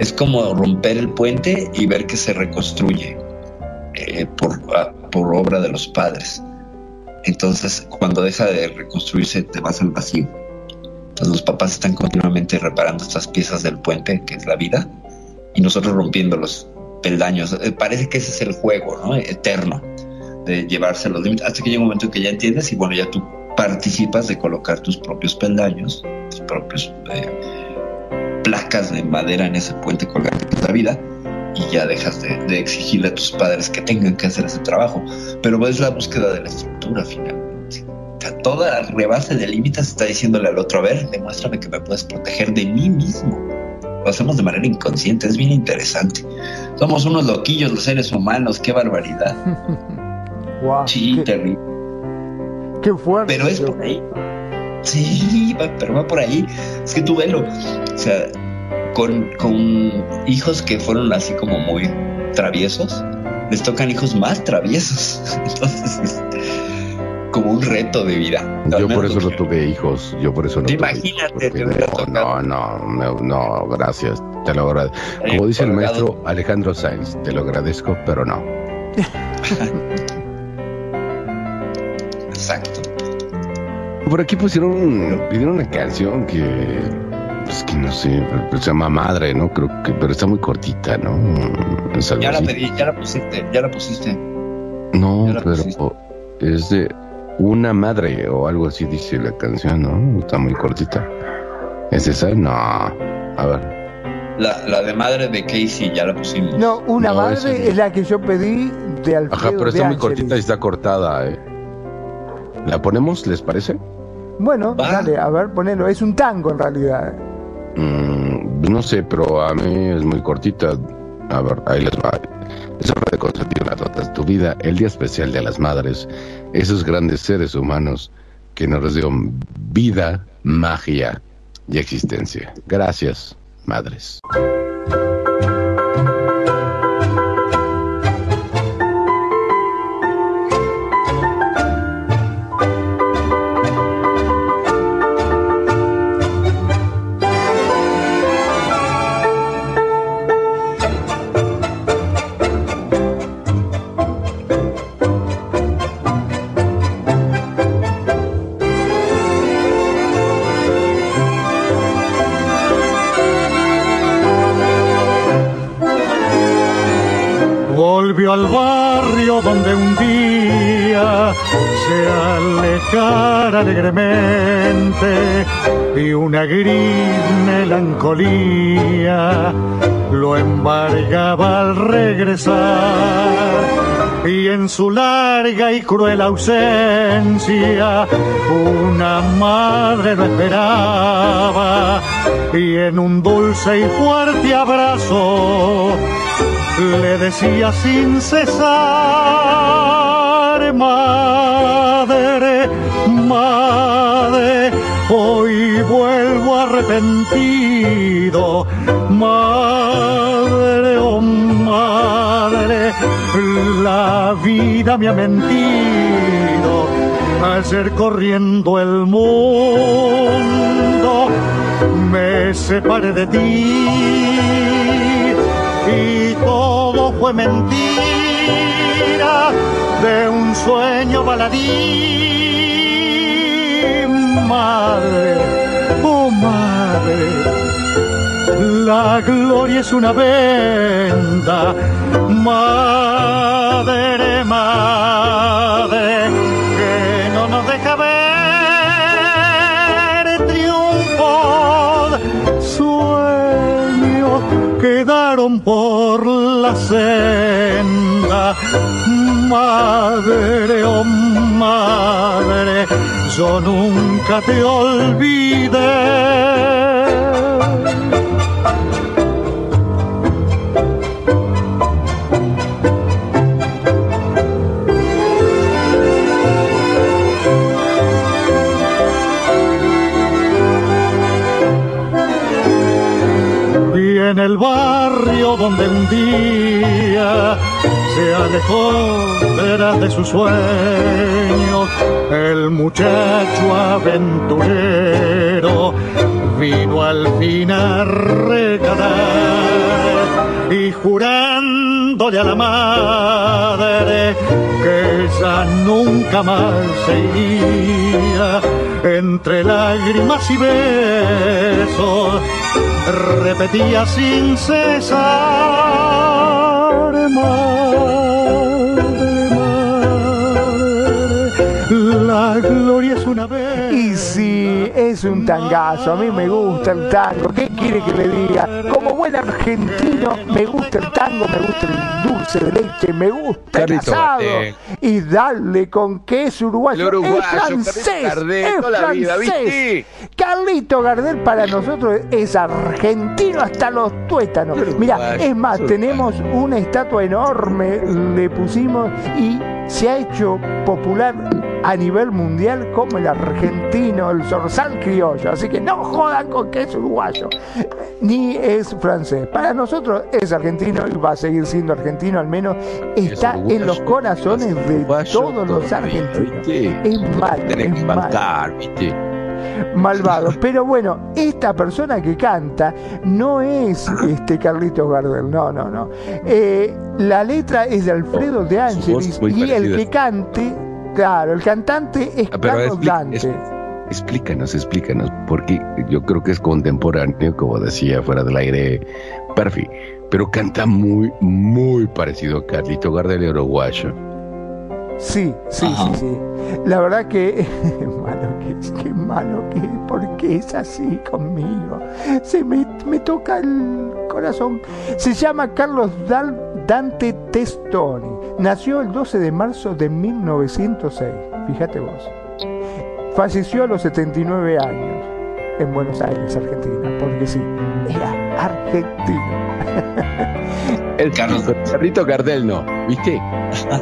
Es como romper el puente y ver que se reconstruye eh, por, ah, por obra de los padres. Entonces, cuando deja de reconstruirse, te vas al vacío. Entonces, los papás están continuamente reparando estas piezas del puente, que es la vida, y nosotros rompiendo los peldaños. Eh, Parece que ese es el juego, ¿no? Eterno, de llevarse los límites, hasta que llega un momento en que ya entiendes y bueno, ya tú participas de colocar tus propios peldaños, tus propios eh, placas de madera en ese puente colgante que es la vida, y ya dejas de, de exigirle a tus padres que tengan que hacer ese trabajo. Pero es la búsqueda de la estructura finalmente. O sea, toda rebase de límites está diciéndole al otro, a ver, demuéstrame que me puedes proteger de mí mismo. lo hacemos de manera inconsciente, es bien interesante. Somos unos loquillos los seres humanos, qué barbaridad. <laughs> Guau, Sí, qué, terrible. qué fuerte. Pero es por ahí. Sí, va- pero va por ahí. Es que tú velo. O sea, con, con hijos que fueron así como muy traviesos, les tocan hijos más traviesos. <laughs> Entonces, es como un reto de vida. Yo por eso no tuve hijos, yo por eso no tuve Imagínate, hijos, porque te hubiera no, no, no, no, gracias, te lo agradezco. Como dice el maestro Alejandro Sainz, te lo agradezco, pero no. <laughs> <laughs> Exacto. Por aquí pusieron, pidieron una canción que, es que no sé, pero se llama Madre, ¿no? Creo que, pero está muy cortita, ¿no? Es algo Ya la así. pedí, ya la pusiste, ya la pusiste. No, la pero pusiste. es de una madre o algo así dice la canción, ¿no? Está muy cortita. ¿Es esa? No. A ver. La, la de madre de Casey, ya la pusimos. No, una No, madre es la que yo pedí de Alfredo Ajá, pero está muy cortita y está cortada, ¿eh? ¿La ponemos, les parece? Bueno, Va. dale, a ver, ponelo. Es un tango en realidad. Mm, no sé, pero a mí es muy cortita. A ver, ahí les va. Es hora de consentir las notas de tu vida, el día especial de las madres, esos grandes seres humanos que nos dieron vida, magia y existencia. Gracias, madres. Y una gris melancolía lo embargaba al regresar. Y en su larga y cruel ausencia, una madre lo esperaba. Y en un dulce y fuerte abrazo, le decía sin cesar, madre, hoy vuelvo arrepentido, madre, oh madre, la vida me ha mentido, ayer corriendo el mundo, me separé de ti y todo fue mentira. De un sueño baladí. Madre, oh madre, la gloria es una venda. Madre, madre, que no nos deja ver triunfo sueños quedaron por la senda. Madre, oh madre, yo nunca te olvidé. En el barrio donde un día se alejó detrás de sus sueños, el muchacho aventurero vino al fin a regalar y jurándole a la madre que ya nunca más se entre lágrimas y besos repetía sin cesar es es un tangazo, a mí me gusta el tango, ¿qué quiere que le diga? Como buen argentino, me gusta el tango, me gusta el dulce de leche, me gusta el Carlito asado. Gardel. Y darle con uruguayo. El uruguayo, es francés, Carlito Gardel, es toda la vida, francés. Carlito Gardel para nosotros es argentino hasta los tuétanos. Mira, es más, uruguayo. tenemos una estatua enorme, le pusimos y se ha hecho popular a nivel mundial como el argentino, el zorzal criollo. Así que no jodan con que es uruguayo, ni es francés. Para nosotros es argentino y va a seguir siendo argentino, al menos está uruguayo, en los corazones de todos los argentinos. ¿viste? Es malo, Tenés es que malo bancar, ¿viste? Malvado. Pero bueno, esta persona que canta no es este Carlitos Gardel, no, no, no. Eh, la letra es de Alfredo de muy y el que cante, claro, el cantante es Ah, Carlos Dante. explícanos, explícanos, porque yo creo que es contemporáneo, como decía fuera del aire Perfi, pero canta muy, muy parecido a Carlito Gardel uruguayo. Sí, sí, Ajá. sí, sí. La verdad que <laughs> malo que es, qué malo que es, porque es así conmigo. Se me, me toca el corazón. Se llama Carlos Dal- Dante Testoni. Nació el 12 de marzo de 1906. Fíjate vos. Falleció a los 79 años en Buenos Aires, Argentina, porque sí, era argentino. <laughs> El Gardel no, ¿viste?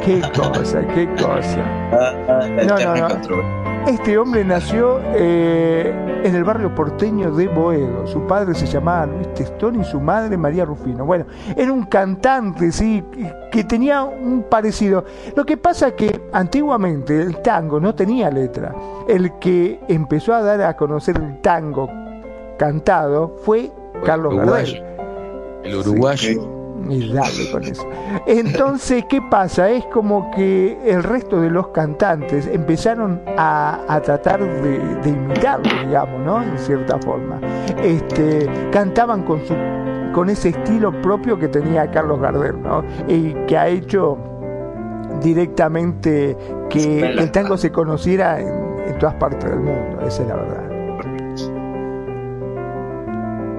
Qué cosa, qué cosa. La No, eterna no, no. controversia. Este hombre nació eh, en el barrio porteño de Boedo. Su padre se llamaba Luis Testón y su madre María Rufino. Bueno, era un cantante, sí, que tenía un parecido. Lo que pasa que antiguamente el tango no tenía letra. El que empezó a dar a conocer el tango cantado fue Carlos Uruguayo. Gardel. El uruguayo. Y dale con eso. Entonces, ¿qué pasa? Es como que el resto de los cantantes empezaron a, a tratar de, de imitarlo, digamos, ¿no? En cierta forma. Este, cantaban con su con ese estilo propio que tenía Carlos Gardel, ¿no? Y que ha hecho directamente que el tango se conociera en, en todas partes del mundo, esa es la verdad.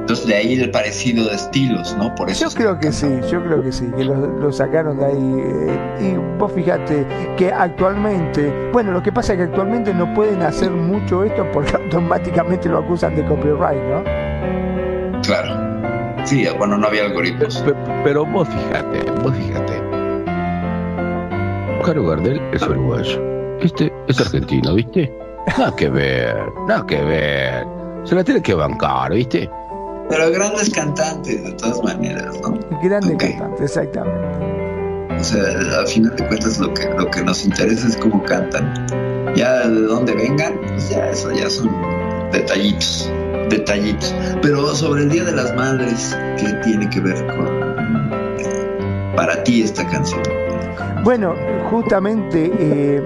Entonces de ahí el parecido de estilos, ¿no? Por eso Yo creo que sí, yo creo que sí, que lo, lo sacaron de ahí. eh, y vos fíjate que actualmente, bueno, lo que pasa es que actualmente no pueden hacer mucho esto porque <laughs> automáticamente lo acusan de copyright, ¿no? Claro. Sí, bueno, no había algoritmos. Pe- Pero vos fíjate, vos fíjate. Carlos Gardel es uruguayo. Este es argentino, ¿viste? Nada que ver, nada que ver. Se la tiene que bancar, ¿viste? Pero grandes cantantes, de todas maneras, ¿no? Grande Ok. cantante, exactamente. O sea, al final de cuentas lo que, lo que nos interesa es cómo cantan. Ya de dónde vengan, pues ya eso ya son detallitos, detallitos. Pero sobre el Día de las Madres, ¿qué tiene que ver con eh, para ti esta canción? Bueno, justamente eh,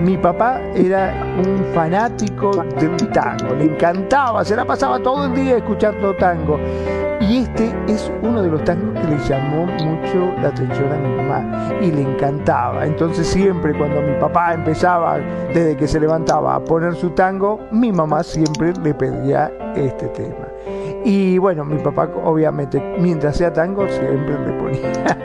mi papá era un fanático del tango, le encantaba, se la pasaba todo el día escuchando tango. Y este es uno de los tangos que le llamó mucho la atención a mi mamá y le encantaba. Entonces siempre cuando mi papá empezaba, desde que se levantaba, a poner su tango, mi mamá siempre le pedía este tema. Y bueno, mi papá obviamente, mientras sea tango, siempre le ponía,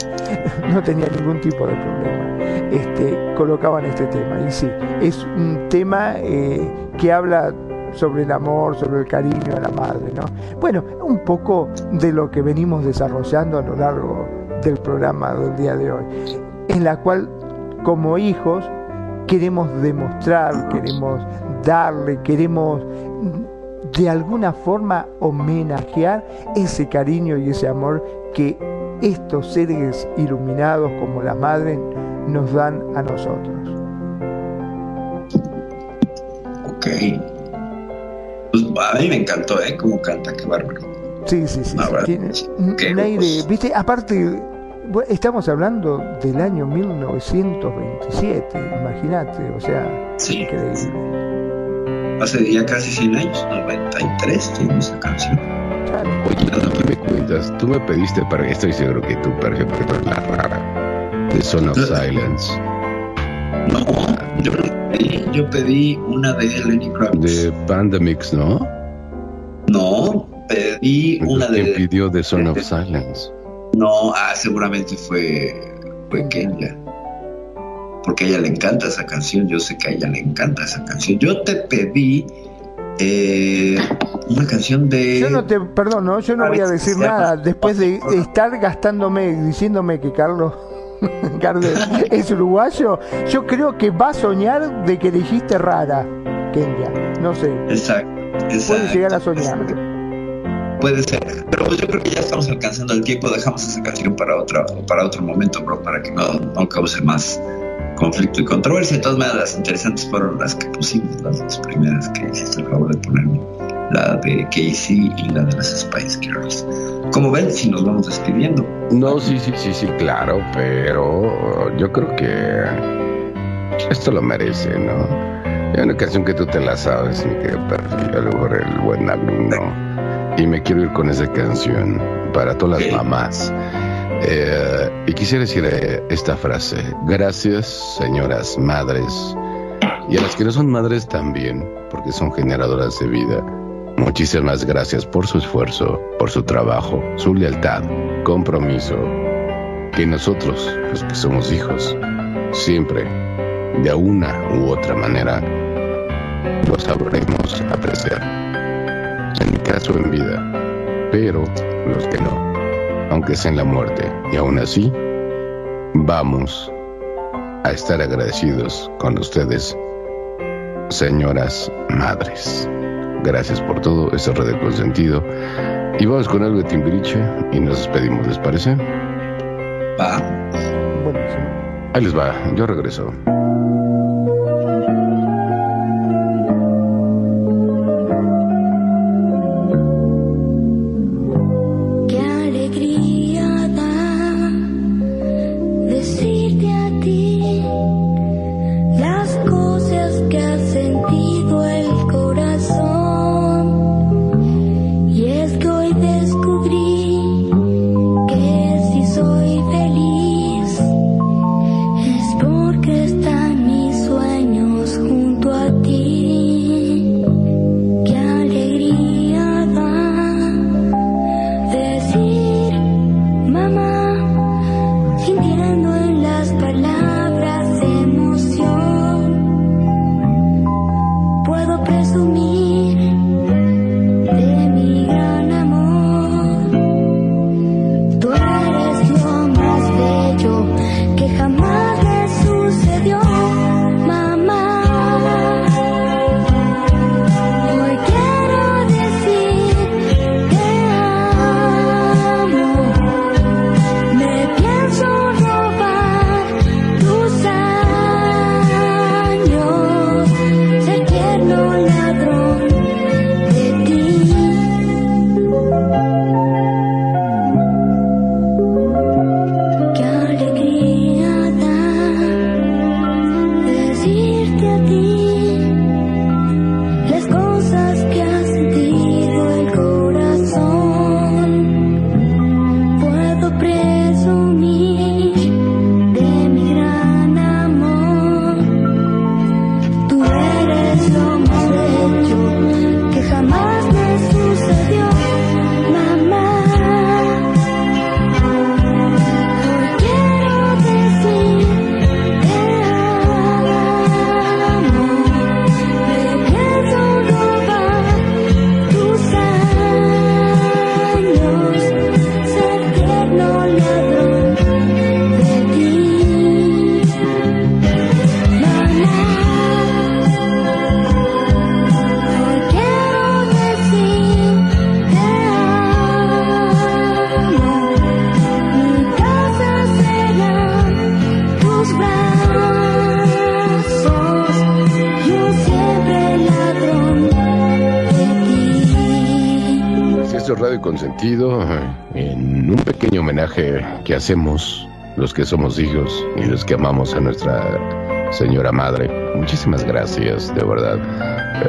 <laughs> no tenía ningún tipo de problema. Este, colocaban este tema. Y sí, es un tema eh, que habla sobre el amor, sobre el cariño a la madre, ¿no? Bueno, un poco de lo que venimos desarrollando a lo largo del programa del día de hoy, en la cual como hijos queremos demostrar, queremos darle, queremos de alguna forma homenajear ese cariño y ese amor que estos seres iluminados como la madre nos dan a nosotros. Ok. Pues a mí me encantó, ¿eh? Cómo canta, qué bárbaro. Sí, sí, sí. Sí, Tiene un, Qué un aire, lujos. viste, aparte, estamos hablando del año 1927, imagínate, o sea, Sí. increíble. Hace ya casi 100 años, 93, tiene esa canción. Claro. Oye, ¿qué me cuentas? Tú me pediste, pero estoy seguro que tú, pero la rara. The Son of Silence. No, yo no pedí, yo pedí una de Lenny Kravitz. De Pandemix, ¿no? No, pedí una Entonces, ¿Quién de. pidió The Son of Silence? No, ah, seguramente fue, fue Kenya. Porque a ella le encanta esa canción. Yo sé que a ella le encanta esa canción. Yo te pedí eh, una canción de. Yo no te, perdón, ¿no? yo no voy a decir nada después de estar gastándome, diciéndome que Carlos, <laughs> Carlos es uruguayo. Yo creo que va a soñar de que dijiste rara, Kenya. No sé, Exacto. puede llegar a soñar. Puede ser. Pero pues yo creo que ya estamos alcanzando el tiempo. Dejamos esa canción para otro, para otro momento, bro, para que no, no cause más conflicto y controversia. De todas maneras, las interesantes fueron las que pusimos, las dos primeras que hiciste el favor de ponerme. La de Casey y la de las Spice Girls. Como ven, si nos vamos despidiendo. No, sí, sí, sí, sí, claro, pero yo creo que esto lo merece, ¿no? Hay una canción que tú te la sabes, mi querido perfil, a lo mejor el buen alumno. Y me quiero ir con esa canción para todas las mamás. Eh, y quisiera decir eh, esta frase. Gracias, señoras madres. Y a las que no son madres también, porque son generadoras de vida. Muchísimas gracias por su esfuerzo, por su trabajo, su lealtad, compromiso. Que nosotros, los que somos hijos, siempre, de una u otra manera, lo sabremos apreciar. En mi caso, en vida, pero los que no, aunque sea en la muerte, y aún así, vamos a estar agradecidos con ustedes, señoras madres. Gracias por todo, esta red de consentido. Y vamos con algo de Timbiriche y nos despedimos, ¿les parece? Va. Buenísimo. Ahí les va, yo regreso. Consentido, en un pequeño homenaje que hacemos los que somos hijos y los que amamos a nuestra señora madre. Muchísimas gracias, de verdad.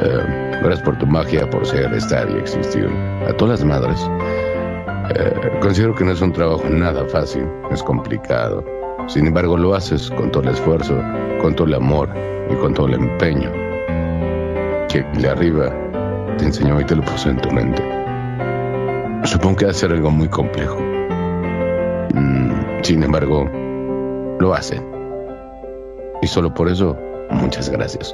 Eh, gracias por tu magia, por ser, estar y existir. A todas las madres. Eh, considero que no es un trabajo nada fácil, es complicado. Sin embargo, lo haces con todo el esfuerzo, con todo el amor y con todo el empeño. Que de arriba te enseñó y te lo puso en tu mente. Supongo que va algo muy complejo. Mm, sin embargo, lo hacen. Y solo por eso, muchas gracias.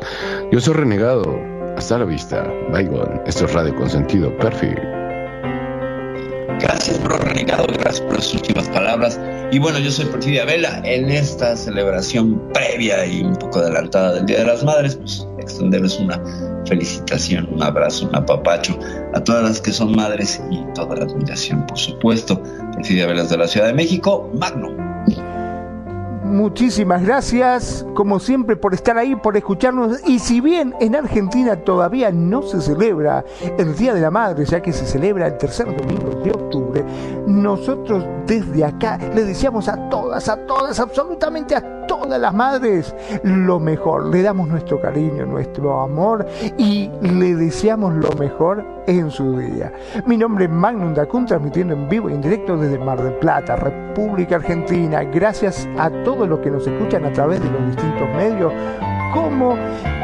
Yo soy Renegado. Hasta la vista. Bygone. Esto es Radio Consentido. Perfect. Gracias, bro renegado, gracias por las últimas palabras. Y bueno, yo soy Porfiria Vela. En esta celebración previa y un poco adelantada del Día de las Madres, pues extenderles una felicitación, un abrazo, un apapacho a todas las que son madres y toda la admiración, por supuesto. Porfiria Velas de la Ciudad de México, Magno. Muchísimas gracias, como siempre, por estar ahí, por escucharnos. Y si bien en Argentina todavía no se celebra el Día de la Madre, ya que se celebra el tercer domingo de octubre, nosotros desde acá le deseamos a todas, a todas, absolutamente a todas las madres lo mejor. Le damos nuestro cariño, nuestro amor y le deseamos lo mejor en su día. Mi nombre es Magnum Dacun, transmitiendo en vivo y en directo desde Mar del Plata, República Argentina. Gracias a todos los que nos escuchan a través de los distintos medios como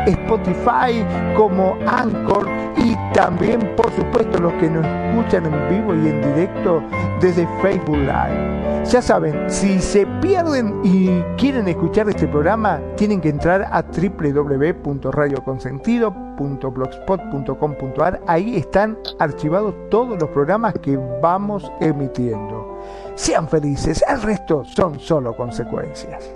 Spotify, como Anchor y también, por supuesto, los que nos escuchan en vivo y en directo desde Facebook Live. Ya saben, si se pierden y quieren escuchar este programa, tienen que entrar a www.radioconsentido.blogspot.com.ar. Ahí están archivados todos los programas que vamos emitiendo. Sean felices, el resto son solo consecuencias.